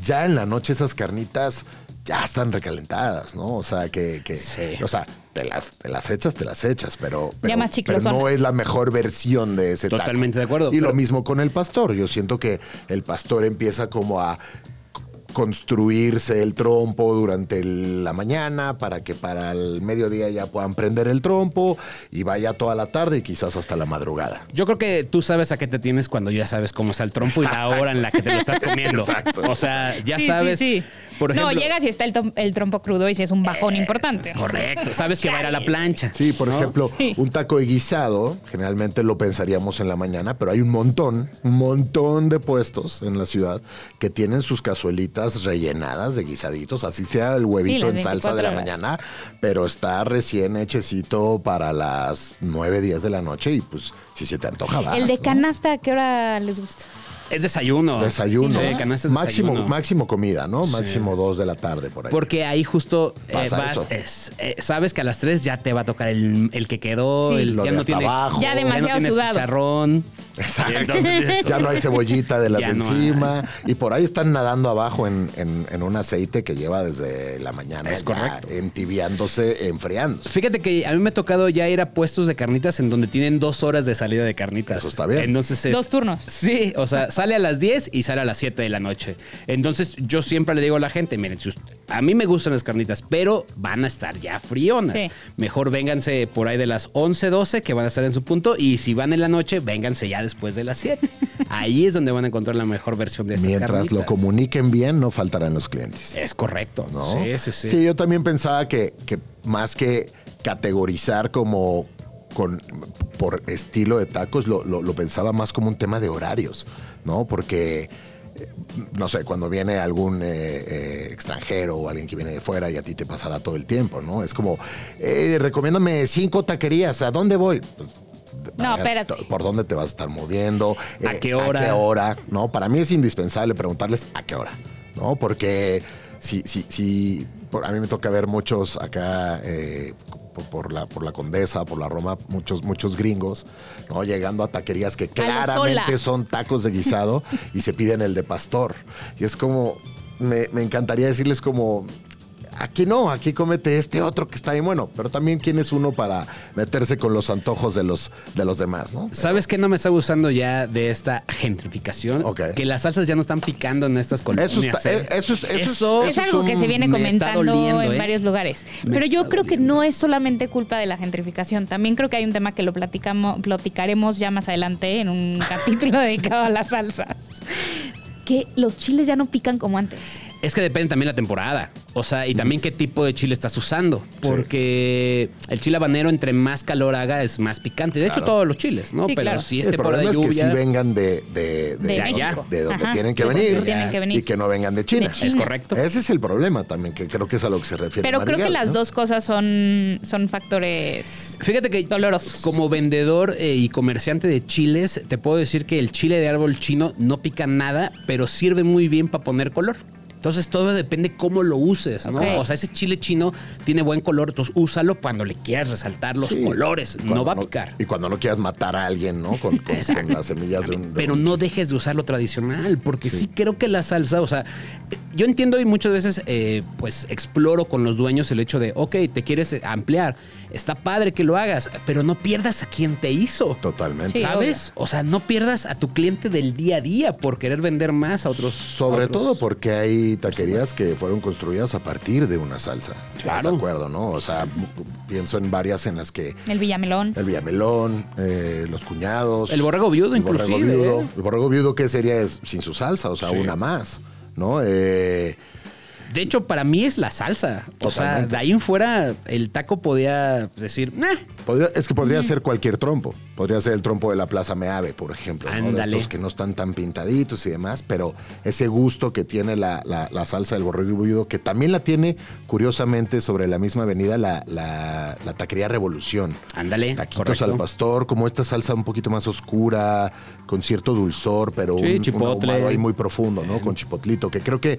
Ya en la noche esas carnitas ya están recalentadas, ¿no? O sea, que, que Sí. o sea, te las, te las echas, te las echas, pero, pero, más pero no es la mejor versión de ese taco. Totalmente de acuerdo, Y lo mismo con el pastor. Yo siento que el pastor empieza como a construirse el trompo durante el- la mañana para que para el mediodía ya puedan prender el trompo y vaya toda la tarde y quizás hasta la madrugada. Yo creo que tú sabes a qué te tienes cuando ya sabes cómo está el trompo y la hora en la que te lo estás comiendo. Exacto. O sea, ya Sí, sabes. sí, sí. Por ejemplo, no, llegas y está el, tom- el trompo crudo y si es un bajón importante. Correcto, sabes que va a ir a la plancha. Sí, por ¿no? ejemplo, Sí. un taco de guisado, generalmente lo pensaríamos en la mañana, pero hay un montón, un montón de puestos en la ciudad que tienen sus cazuelitas rellenadas de guisaditos, así sea el huevito en salsa de la 24 horas. mañana, pero está recién hechecito para las 9, 10 de la noche y pues si se te antoja vas, el de ¿no? canasta, ¿a qué hora les gusta? Es desayuno. Desayuno. Sí, canasta es máximo, desayuno. máximo comida, ¿no? Sí. Máximo 2 de la tarde por ahí. Porque ahí justo eh, vas, es- eh, sabes que a las 3 ya te va a tocar el, el que quedó, Sí. el, Lo ya de no hasta tiene abajo. Ya demasiado no tiene sudado. chicharrón. Exacto. Ya no hay cebollita de las Ya de no encima. Y por ahí están nadando abajo en, en- en un aceite que lleva desde la mañana. Es ya correcto. Entibiándose, enfriándose. Fíjate que a mí me ha tocado ya ir a puestos de carnitas en donde tienen dos horas de salida de carnitas. Eso está bien. Entonces es- Dos turnos. Sí, o sea, sale a las 10 y sale a las 7 de la noche. Entonces yo siempre le digo a la gente, miren, si usted- a mí me gustan las carnitas, pero van a estar ya frionas. Sí. Mejor vénganse por ahí de las 11, 12 que van a estar en su punto y si van en la noche, vénganse ya después de las 7. Ahí es donde van a encontrar la mejor versión de estas Mientras carnitas. lo comuniquen bien, no faltarán los clientes. Es correcto. ¿no? Sí, sí, sí. yo también pensaba que, que más que categorizar como con, por estilo de tacos, lo, lo- lo pensaba más como un tema de horarios, ¿no? Porque, eh, no sé, cuando viene algún eh, eh, extranjero o alguien que viene de fuera y a ti te pasará todo el tiempo, ¿no? Es como, eh, recomiéndame cinco taquerías, ¿a dónde voy? Pues, No, ver, espérate. ¿Por dónde te vas a estar moviendo? Eh, ¿A qué hora? ¿A qué hora? ¿No? Para mí es indispensable preguntarles a qué hora, ¿no? Porque si, si, si por- a mí me toca ver muchos acá eh, por, por la, por la Condesa, por la Roma, muchos, muchos gringos, ¿no? Llegando a taquerías que claramente son tacos de guisado y se piden el de pastor. Y es como, me, me encantaría decirles como, aquí no, aquí cómete este otro que está bien bueno, pero también quién es uno para meterse con los antojos de los, de los demás, ¿no? ¿Sabes qué no me está gustando ya de esta gentrificación? Ok. Que las salsas ya no están picando en estas colonias. Eso está- ¿eh? eso es- eso es- Eso Es algo que se viene comentando doliendo, en ¿eh? varios lugares. Me Pero yo creo que no es solamente culpa de la gentrificación. También creo que hay un tema que lo platicamos, platicaremos ya más adelante en un capítulo dedicado a las salsas. Que los chiles ya no pican como antes. Es que depende también la temporada. O sea, y también qué tipo de chile estás usando. Porque el chile habanero, entre más calor haga, es más picante. De hecho, todos los chiles, ¿no? Sí, Pero claro. si El es temporada problema de es que lluvia. sí vengan de, de, de, De allá. de donde Ajá, tienen que venir, tienen que venir. y que no vengan de China. De China. Es correcto. Ese es el problema también, que creo que es a lo que se refiere. Pero creo que las dos cosas son, son factores. Fíjate que Dolorosos. como vendedor eh, y comerciante de chiles, te puedo decir que el chile de árbol chino no pica nada, pero sirve muy bien para poner color. Entonces todo depende cómo lo uses, ¿no? O sea, ese chile chino tiene buen color, entonces úsalo cuando le quieras resaltar los Sí. colores, Cuando no va a picar. Y cuando no quieras matar a alguien, ¿no? Con, con- Exacto. con las semillas de un. Pero no dejes de usar lo tradicional, porque sí. creo que la salsa, o sea, yo entiendo y muchas veces eh, pues exploro con los dueños el hecho de, ok, te quieres ampliar, está padre que lo hagas, pero no pierdas a quien te hizo. Totalmente. Sí, ¿Sabes? O sea, no pierdas a tu cliente del día a día por querer vender más a otros. Sobre a otros- todo porque hay taquerías que fueron construidas a partir de una salsa. ¿Estás Claro. de acuerdo, ¿no? O sea, pienso en varias en las que El Villamelón. el Villamelón, eh, los cuñados. El borrego viudo, el borrego inclusive, viudo. ¿eh? El borrego viudo, ¿qué sería? Es sin su salsa, o sea, Sí. una más, ¿no? Eh, De hecho, para mí es la salsa. O sea, de ahí en fuera, el taco podía decir, nah, podría- es que podría ser cualquier trompo. Podría ser el trompo de la Plaza Meave, por ejemplo. ¿no? De estos que no están tan pintaditos y demás, pero ese gusto que tiene la, la- la salsa del borrego viudo, que también la tiene, curiosamente, sobre la misma avenida, la, la, la taquería Revolución. ándale. Taquitos correcto. al pastor, como esta salsa un poquito más oscura, con cierto dulzor, pero Sí, un, chipotle. ahí muy profundo, ¿no? Con chipotlito, que creo que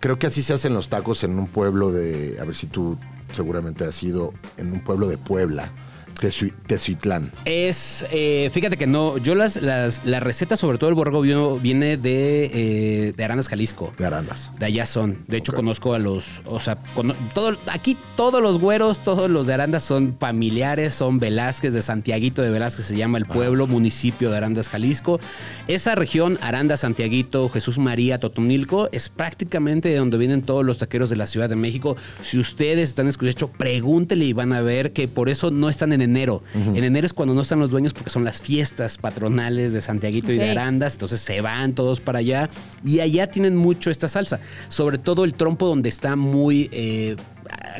creo que así se hacen los tacos en un pueblo de, a ver si tú seguramente has ido en un pueblo de Puebla, Tezuitlán. Es, eh, fíjate que no, yo las, las, la receta, sobre todo el borrego viudo, viene de, eh, de Arandas, Jalisco. De Arandas. De allá son. De hecho, conozco a los. O sea, cono- todo, aquí todos los güeros, todos los de Arandas son familiares, son Velázquez, de Santiaguito de Velázquez se llama el pueblo, municipio de Arandas, Jalisco. Esa región, Arandas, Santiaguito, Jesús María, Totonilco, es prácticamente de donde vienen todos los taqueros de la Ciudad de México. Si ustedes están escuchando, pregúntele y van a ver que por eso no están en enero. En enero es cuando no están los dueños porque son las fiestas patronales de Santiaguito y de. Arandas. Entonces se van todos para allá y allá tienen mucho esta salsa. Sobre todo el trompo donde está muy eh,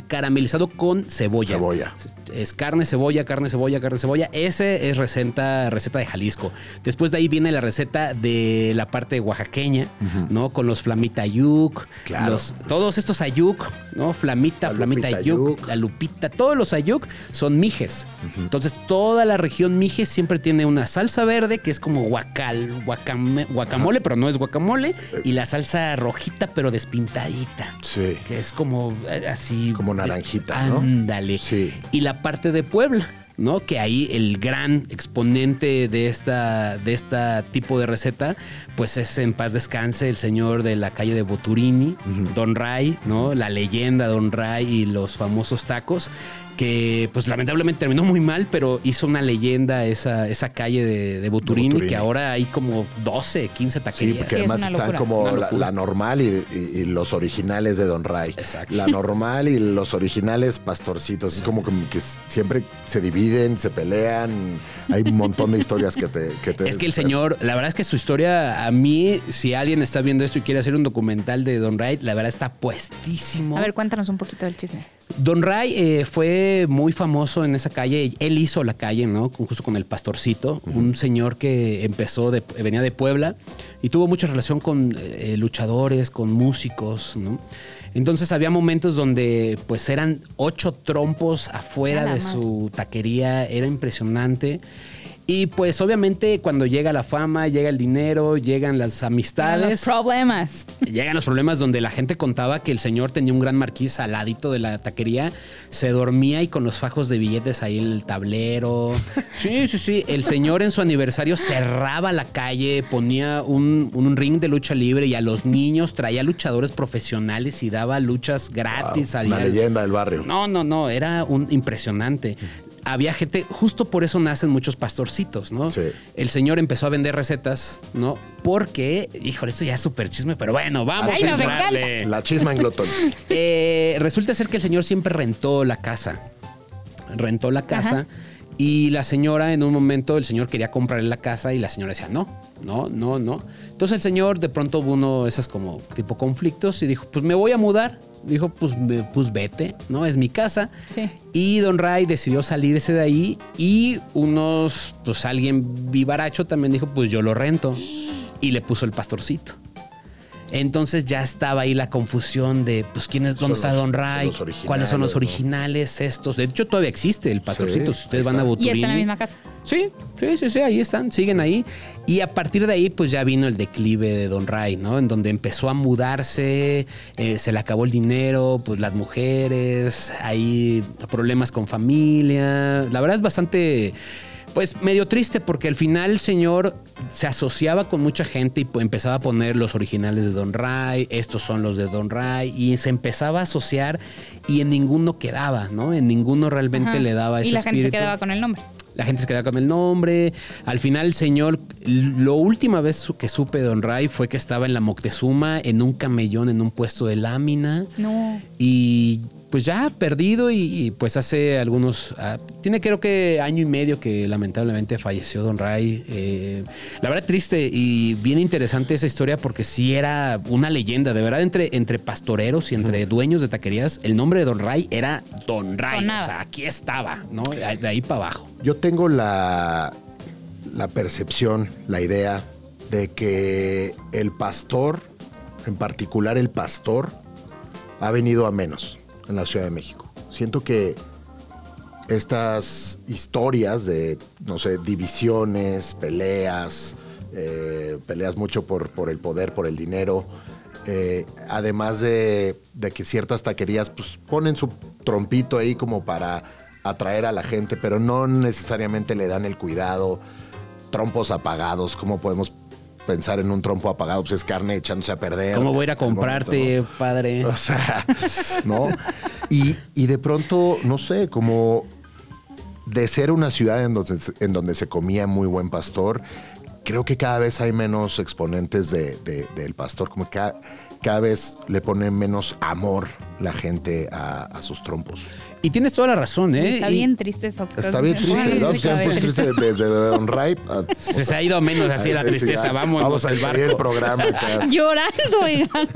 caramelizado con cebolla. Cebolla. Es carne, cebolla, carne, cebolla, carne, cebolla. Ese es receta, receta de Jalisco. Después de ahí viene la receta de la parte oaxaqueña, ¿no? Con los flamita ayuc, Claro. los, todos estos ayuc, ¿no? Flamita, La flamita lupita ayuc. la lupita, todos los ayuc son mijes. Entonces, toda la región mijes siempre tiene una salsa verde que es como guacal, guacame- guacamole, pero no es guacamole, y la salsa rojita, pero despintadita. Sí. Que es como eh, Como naranjita, ¿no? Ándale. Sí. Y la parte de Puebla. ¿no? Que ahí el gran exponente de esta, de esta tipo de receta, pues es en paz descanse el señor de la calle de Boturini, Don Ray, ¿no? La leyenda Don Ray y los famosos tacos, que pues lamentablemente terminó muy mal, pero hizo una leyenda esa, esa calle de, de Boturini. que ahora hay como 12, 15 Sí, taquerías. porque Sí, es además una están como Una la, normal y, y- y los originales de Don Ray. Exacto. La normal y los originales pastorcitos. Es como que, que siempre se dividen, se pelean. Hay un montón de historias que te... Que te Es que el señor, la verdad es que su historia, a mí, si alguien está viendo esto y quiere hacer un documental de Don Ray, la verdad está puestísimo. A ver, cuéntanos un poquito del chisme. Don Ray eh, fue muy famoso en esa calle. Él hizo la calle, ¿no? Con- Justo con el pastorcito, un señor que empezó, de, venía de Puebla y tuvo mucha relación con eh, luchadores, con músicos, ¿no? Entonces había momentos donde pues eran ocho trompos afuera de madre. su taquería, era impresionante. Y pues obviamente cuando llega la fama, llega el dinero, llegan las amistades. Los problemas. Llegan los problemas donde la gente contaba que el señor tenía un gran marquís al ladito de la taquería, se dormía y con los fajos de billetes ahí en el tablero. Sí, sí, sí. El señor en su aniversario cerraba la calle, ponía un, un ring de lucha libre y a los niños traía luchadores profesionales y daba luchas gratis. Wow, al- una leyenda del barrio. no, no, no, era un impresionante. Había gente, justo por eso nacen muchos pastorcitos, ¿no? Sí. El señor empezó a vender recetas, ¿no? Porque, híjole, esto ya es súper chisme, pero bueno, vamos Ay, a no. La chisma en glotón. Eh, resulta ser que el señor siempre rentó la casa. Rentó la casa. Ajá. Y la señora, en un momento, el señor quería comprarle la casa y la señora decía, no, no, no, no. Entonces el señor de pronto hubo uno de esas como tipo conflictos y dijo, pues me voy a mudar. Dijo, pues, pues vete, ¿no? Es mi casa. Sí. Y Don Ray decidió salirse de ahí y unos, pues alguien vivaracho también dijo, pues yo lo rento. Y le puso el pastorcito. Entonces ya estaba ahí la confusión de, pues, ¿quién es, Don Ray? ¿Cuáles son los ¿no? originales estos? De hecho, todavía existe el pastorcito. Sí, si ustedes ahí van a está. Y está en la misma casa. Sí, sí, sí, sí, ahí están, siguen ahí. Y a partir de ahí, pues ya vino el declive de Don Ray, ¿no? En donde empezó a mudarse, eh, se le acabó el dinero, pues las mujeres, hay problemas con familia. La verdad es bastante, pues medio triste porque al final el señor se asociaba con mucha gente y pues, empezaba a poner los originales de Don Ray, estos son los de Don Ray, y se empezaba a asociar y en ninguno quedaba, ¿no? En ninguno realmente Ajá. le daba ese Y la gente se quedaba con el nombre. La gente se quedaba con el nombre. Al final, el señor, lo última vez que supe de Don Ray fue que estaba en la Moctezuma, en un camellón, en un puesto de lámina. No. Y pues ya perdido y, y, pues hace algunos, ah, tiene creo que año y medio que lamentablemente falleció Don Ray. Eh, la verdad triste y bien interesante esa historia porque sí era una leyenda, de verdad entre, entre pastoreros y entre dueños de taquerías, el nombre de Don Ray era Don Ray. Sonaba. O sea, aquí estaba, ¿no? De ahí para abajo. Yo tengo la, la percepción, la idea de que el pastor, en particular el pastor, ha venido a menos en la Ciudad de México. Siento que estas historias de, no sé, divisiones, peleas, eh, peleas mucho por, por el poder, por el dinero, eh, además de, de que ciertas taquerías pues, ponen su trompito ahí como para atraer a la gente, pero no necesariamente le dan el cuidado. Trompos apagados, ¿cómo podemos pensar en un trompo apagado? Pues es carne echándose a perder. ¿Cómo voy a ir a momento, comprarte, padre? O sea, ¿no? Y, y de pronto, no sé, como de ser una ciudad en donde, en donde se comía muy buen pastor, creo que cada vez hay menos exponentes de- de- del pastor, como que cada, cada vez le pone menos amor la gente a, a sus trompos. Y tienes toda la razón, ¿eh? Está Y bien triste estás Está bien triste, ¿no? Ya bien triste desde Don Ray. a- Se, se ha ido menos así la tristeza. Vamos, Vamos a al despedir el programa. Llorando, oigan.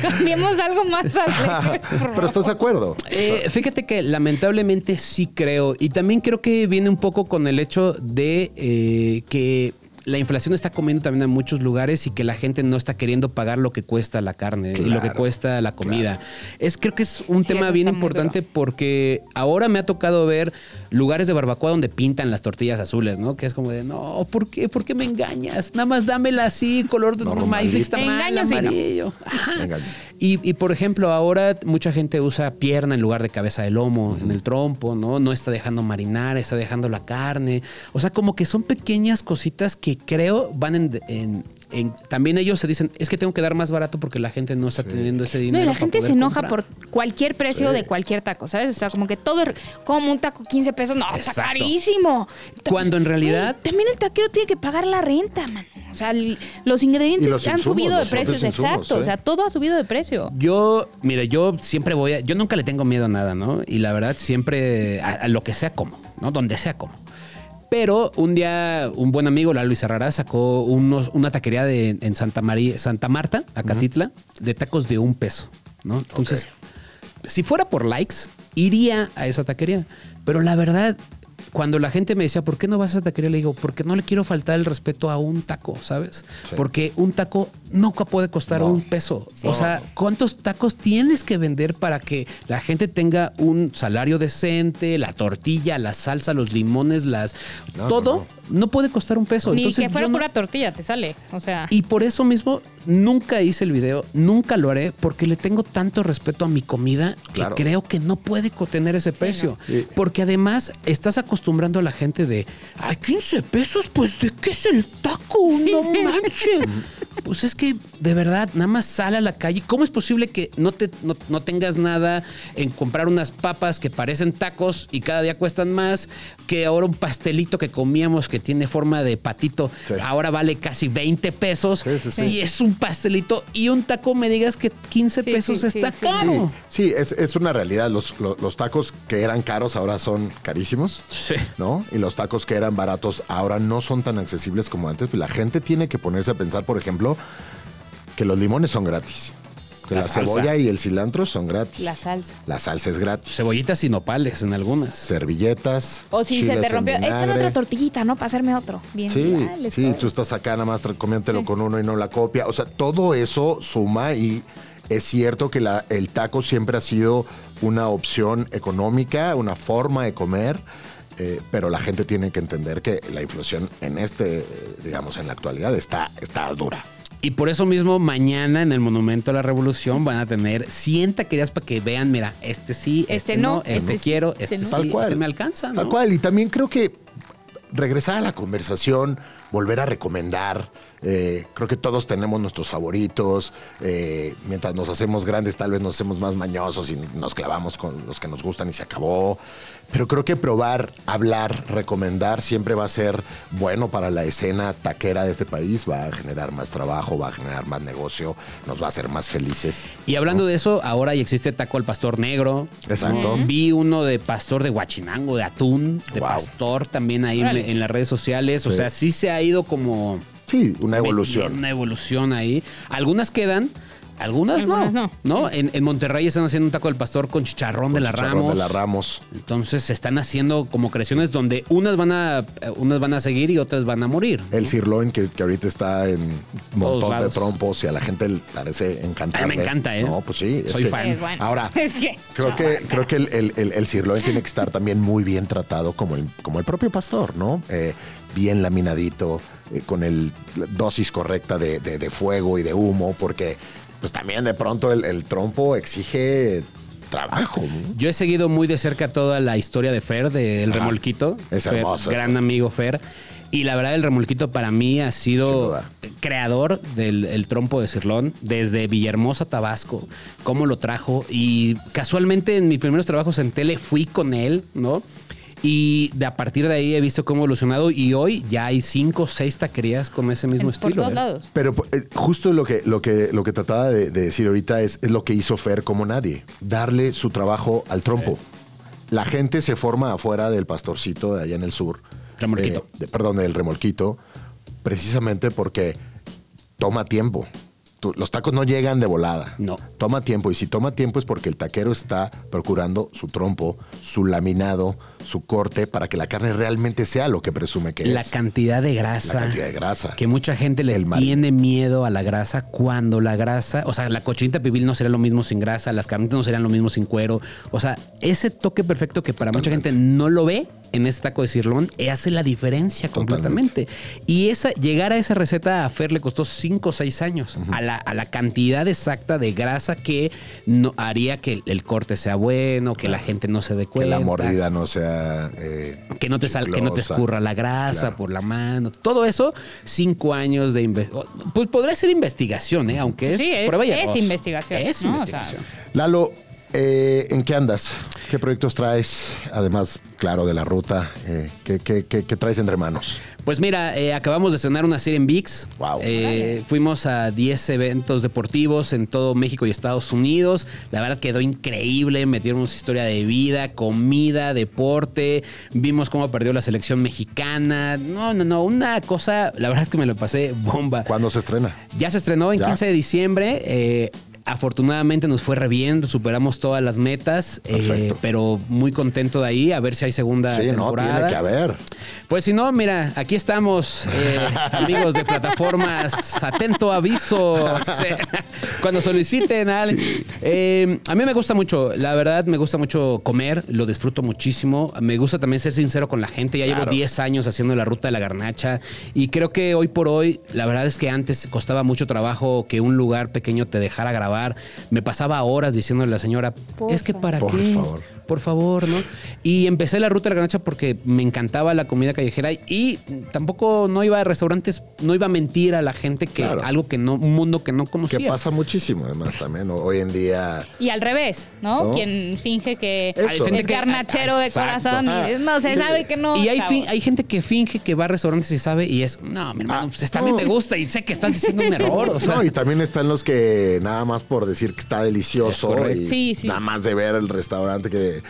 Cambiemos algo más alegre. Pero estás de acuerdo. Eh, fíjate que lamentablemente sí creo. Y también creo que viene un poco con el hecho de eh, que la inflación está comiendo también en muchos lugares y que la gente no está queriendo pagar lo que cuesta la carne y lo que cuesta la comida. Es creo que es un Sí, tema bien importante porque ahora me ha tocado ver lugares de barbacoa donde pintan las tortillas azules, ¿no? Que es como de, no, ¿por qué? ¿Por qué me engañas? Nada más dámela así, color de maíz nixtamal, no. amarillo. Y, y, por ejemplo, ahora mucha gente usa pierna en lugar de cabeza de lomo en el trompo, ¿no? No está dejando marinar, está dejando la carne. O sea, como que son pequeñas cositas que creo van en... en- en- también ellos se dicen, es que tengo que dar más barato porque la gente no está teniendo ese No, dinero. y la para gente se enoja comprar. por cualquier precio Sí. de cualquier taco, ¿sabes? O sea, como que todo es como un taco 15 pesos. No, está carísimo. Cuando en realidad- también el taquero tiene que pagar la renta, man. O sea, el- los ingredientes los han insumos, subido de precios, insumos, exacto. ¿eh? O sea, todo ha subido de precio. Yo, mire, yo siempre voy a. Yo nunca le tengo miedo a nada, ¿no? Y la verdad, siempre a, a lo que sea como, ¿no? Donde sea como. Pero un día, un buen amigo, la Luis Herrera, sacó unos, una taquería de, en Santa María, Santa Marta, Acatitla, de tacos de un peso, ¿no? Entonces, si fuera por likes, iría a esa taquería. Pero la verdad, cuando la gente me decía, ¿por qué no vas a esa taquería? Le digo, porque no le quiero faltar el respeto a un taco, ¿sabes? Sí. Porque un taco nunca puede costar No. un peso. O sea, ¿cuántos tacos tienes que vender para que la gente tenga un salario decente, la tortilla, la salsa, los limones, las no, todo no, puede costar un peso. Ni Entonces, que fuera yo no- pura tortilla, te sale. O sea, y por eso mismo nunca hice el video, nunca lo haré, porque le tengo tanto respeto a mi comida que Claro. creo que no puede contener ese precio. no. Sí. Porque además estás acostumbrando a la gente de, ay, 15 pesos, pues ¿de qué es el taco? no manches. Pues es que de verdad, nada más sale a la calle. ¿Cómo es posible que no, te, no, no tengas nada en comprar unas papas que parecen tacos y cada día cuestan más? Que ahora un pastelito que comíamos que tiene forma de patito, Sí. ahora vale casi 20 pesos. Sí, sí, sí. Y es un pastelito y un taco me digas que 15 Sí, pesos está sí. caro. Sí, es, es una realidad. Los, lo- los tacos que eran caros ahora son carísimos. Sí. ¿no? Y los tacos que eran baratos ahora no son tan accesibles como antes. La gente tiene que ponerse a pensar, por ejemplo, que los limones son gratis. Que La cebolla y el cilantro son gratis. La salsa. La salsa es gratis. Cebollitas y nopales en algunas. Servilletas. o si se te rompió, échame otra tortillita, ¿no? Para hacerme otro. Bien. Sí, dale, sí, tú estás acá nada más Sí. con uno y no la copia. O sea, todo eso suma y es cierto que la- el taco siempre ha sido una opción económica, una forma de comer, eh, pero la gente tiene que entender que la inflación en este, eh, digamos, en la actualidad está, está dura. Y por eso mismo mañana en el Monumento a la Revolución van a tener 100 taquerías para que vean, mira, este sí, este, Este no, no, este, este quiero, este este, sí, Tal cual. este me alcanza, ¿no? Tal cual. Y también creo que regresar a la conversación, volver a recomendar. Eh, creo que todos tenemos nuestros favoritos. eh, mientras nos hacemos grandes, tal vez nos hacemos más mañosos y nos clavamos con los que nos gustan y se acabó. Pero creo que probar, hablar, recomendar siempre va a ser bueno para la escena taquera de este país. Va a generar más trabajo, va a generar más negocio, nos va a hacer más felices. Y hablando de eso, ahora ya existe taco al pastor negro. Exacto. ¿no? Vi uno de pastor de guachinango, de atún, de Wow. pastor también ahí en, las redes sociales. O Sí. sea, sí se ha ido como... Sí, una evolución. Una evolución ahí. Algunas quedan, algunas, Algunas no. no. En, en Monterrey están haciendo un taco del pastor con chicharrón de la Chicharrón Ramos. de la Ramos. Entonces se están haciendo como creaciones donde unas van a unas van a seguir y otras van a morir. El sirloin que, que ahorita está en un montón de trompos y a la gente le parece encantante. A mí me encanta, ¿eh? No, pues sí. es Soy que- fan. Es bueno. Ahora, Es que, creo que, creo que el, el, el- el sirloin tiene que estar también muy bien tratado como el, como el propio pastor, ¿no? Eh, bien laminadito, eh, con el la dosis correcta de, de- de fuego y de humo, porque pues también de pronto el, el trompo exige trabajo. ¿no? Yo he seguido muy de cerca toda la historia de Fer, del Ajá. remolquito. Es Fer, hermoso Gran amigo Fer. Y la verdad, el remolquito para mí ha sido creador del el trompo de Cirlón desde Villahermosa, Tabasco. Cómo lo trajo. Y casualmente en mis primeros trabajos en tele fui con él, ¿no? Y de a partir de ahí he visto cómo ha evolucionado. Y hoy ya hay cinco o seis taquerías con ese mismo en- por estilo. todos ¿eh? lados. Pero eh, justo lo que, lo que, lo que trataba de, de decir ahorita es, es lo que hizo Fer como nadie, darle su trabajo al trompo. La gente se forma afuera del pastorcito de allá en el sur. Remolquito. eh, de- perdón, del remolquito, precisamente porque toma tiempo. Tú- los tacos no llegan de volada. No. Toma tiempo. Y si toma tiempo es porque el taquero está procurando su trompo, su laminado, su corte, para que la carne realmente sea lo que presume que La es. cantidad de grasa. La cantidad de grasa. Que mucha gente le tiene miedo a la grasa cuando la grasa, o sea, la cochinita pibil no sería lo mismo sin grasa, las carnitas no serían lo mismo sin cuero. O sea, ese toque perfecto que para mucha gente no lo ve en este taco de cirlón hace la diferencia completamente. Y esa, llegar a esa receta a Fer le costó 5 o 6 años. a, la, a la cantidad exacta de grasa que no, haría que el, el corte sea bueno, que la gente no se dé Que cuenta. la mordida no sea. Eh, Que no te sal- que no te escurra la grasa Claro. por la mano. Todo eso, cinco años de investigación. Pues podría ser investigación, ¿eh? aunque es, Sí, es- prueba es investigación, Es ¿no? O investigación. Lalo, eh, ¿en qué andas? ¿Qué proyectos traes? Además, claro, de la ruta. eh, ¿qué, qué- qué- qué traes entre manos? Pues mira, eh, acabamos de estrenar una serie en VIX. Wow. Eh, fuimos a 10 eventos deportivos en todo México y Estados Unidos. La verdad quedó increíble. Metimos historia de vida, comida, deporte. Vimos cómo perdió la selección mexicana. No, no, no. Una cosa, la verdad es que me lo pasé bomba. ¿Cuándo se estrena? Ya se estrenó en Ya. 15 de diciembre. eh, Afortunadamente nos fue re bien, superamos todas las metas, eh, pero muy contento de ahí, a ver si hay segunda Sí, no, temporada. tiene que haber. Pues si no, mira, aquí estamos, eh, amigos de plataformas, atento aviso, eh, cuando soliciten. Eh, a mí me gusta mucho, la verdad me gusta mucho comer, lo disfruto muchísimo. Me gusta también ser sincero con la gente, ya llevo Claro. 10 años haciendo la ruta de la garnacha y creo que hoy por hoy, la verdad es que antes costaba mucho trabajo que un lugar pequeño te dejara grabar. Me pasaba horas diciéndole a la señora, Porfa. es que para Por qué favor. Por favor, ¿no? Y empecé la ruta de la garnacha porque me encantaba la comida callejera y tampoco no iba a restaurantes, no iba a mentir a la gente que Claro. algo que no, un mundo que no Que conocía. pasa muchísimo, además, también. ¿no? Hoy en día. Y al revés, ¿no? ¿No? Quien finge que Eso. es que- garnachero de corazón Ah, y no se sí. sabe que no. Y hay, fin- hay gente que finge que va a restaurantes y sabe y es, no, mi hermano, Ah, pues también no. te gusta y sé que estás diciendo un error. O sea, no, y también están los que nada más por decir que está delicioso Es y Sí, sí. nada más de ver el restaurante que de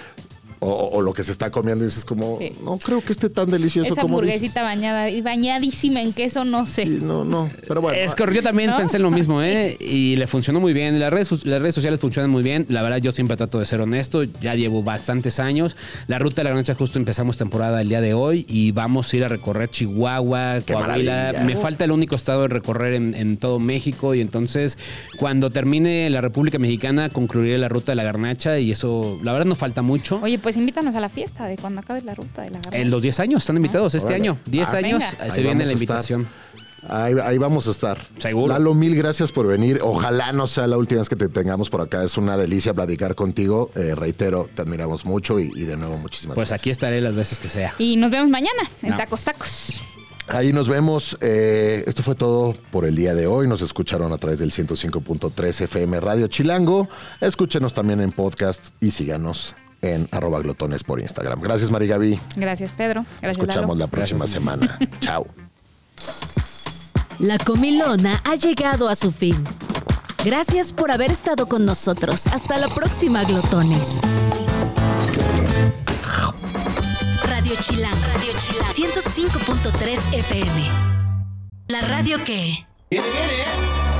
o, o lo que se está comiendo y dices como Sí. no creo que esté tan delicioso Esa como hamburguesita dices. bañada y bañadísima en queso, no sé. Sí, no, no, pero bueno. Es que yo también ¿No? pensé lo mismo, ¿eh? Y le funcionó muy bien. Las redes, las redes sociales funcionan muy bien. La verdad, yo siempre trato de ser honesto. Ya llevo bastantes años. La ruta de la garnacha justo empezamos temporada el día de hoy y vamos a ir a recorrer Chihuahua, Qué Coahuila. maravilla. Me falta el único estado de recorrer en, en todo México y entonces cuando termine la República Mexicana concluiré la ruta de la garnacha y eso, la verdad, no falta mucho. Oye, pues invítanos a la fiesta de cuando acabe la ruta de la garra. En los 10 años están invitados este Órale. año. 10 Ah, años venga. Ahí se viene la invitación. Ahí, ahí vamos a estar. Seguro. Lalo, mil gracias por venir. Ojalá no sea la última vez que te tengamos por acá. Es una delicia platicar contigo. Eh, reitero, te admiramos mucho y, y de nuevo muchísimas Pues gracias. aquí estaré las veces que sea. Y nos vemos mañana en No. Tacos Tacos. Ahí nos vemos. Eh, esto fue todo por el día de hoy. Nos escucharon a través del 105.3 FM Radio Chilango. Escúchenos también en podcast y síganos en arroba glotones por Instagram. Gracias, Mari Gaby. Gracias, Pedro. Gracias, Escuchamos Lalo. la próxima semana. Chao. La comilona ha llegado a su fin. Gracias por haber estado con nosotros. Hasta la próxima, glotones. Radio Chilán, Radio Chilán, 105.3 FM. La radio que... Viene, viene.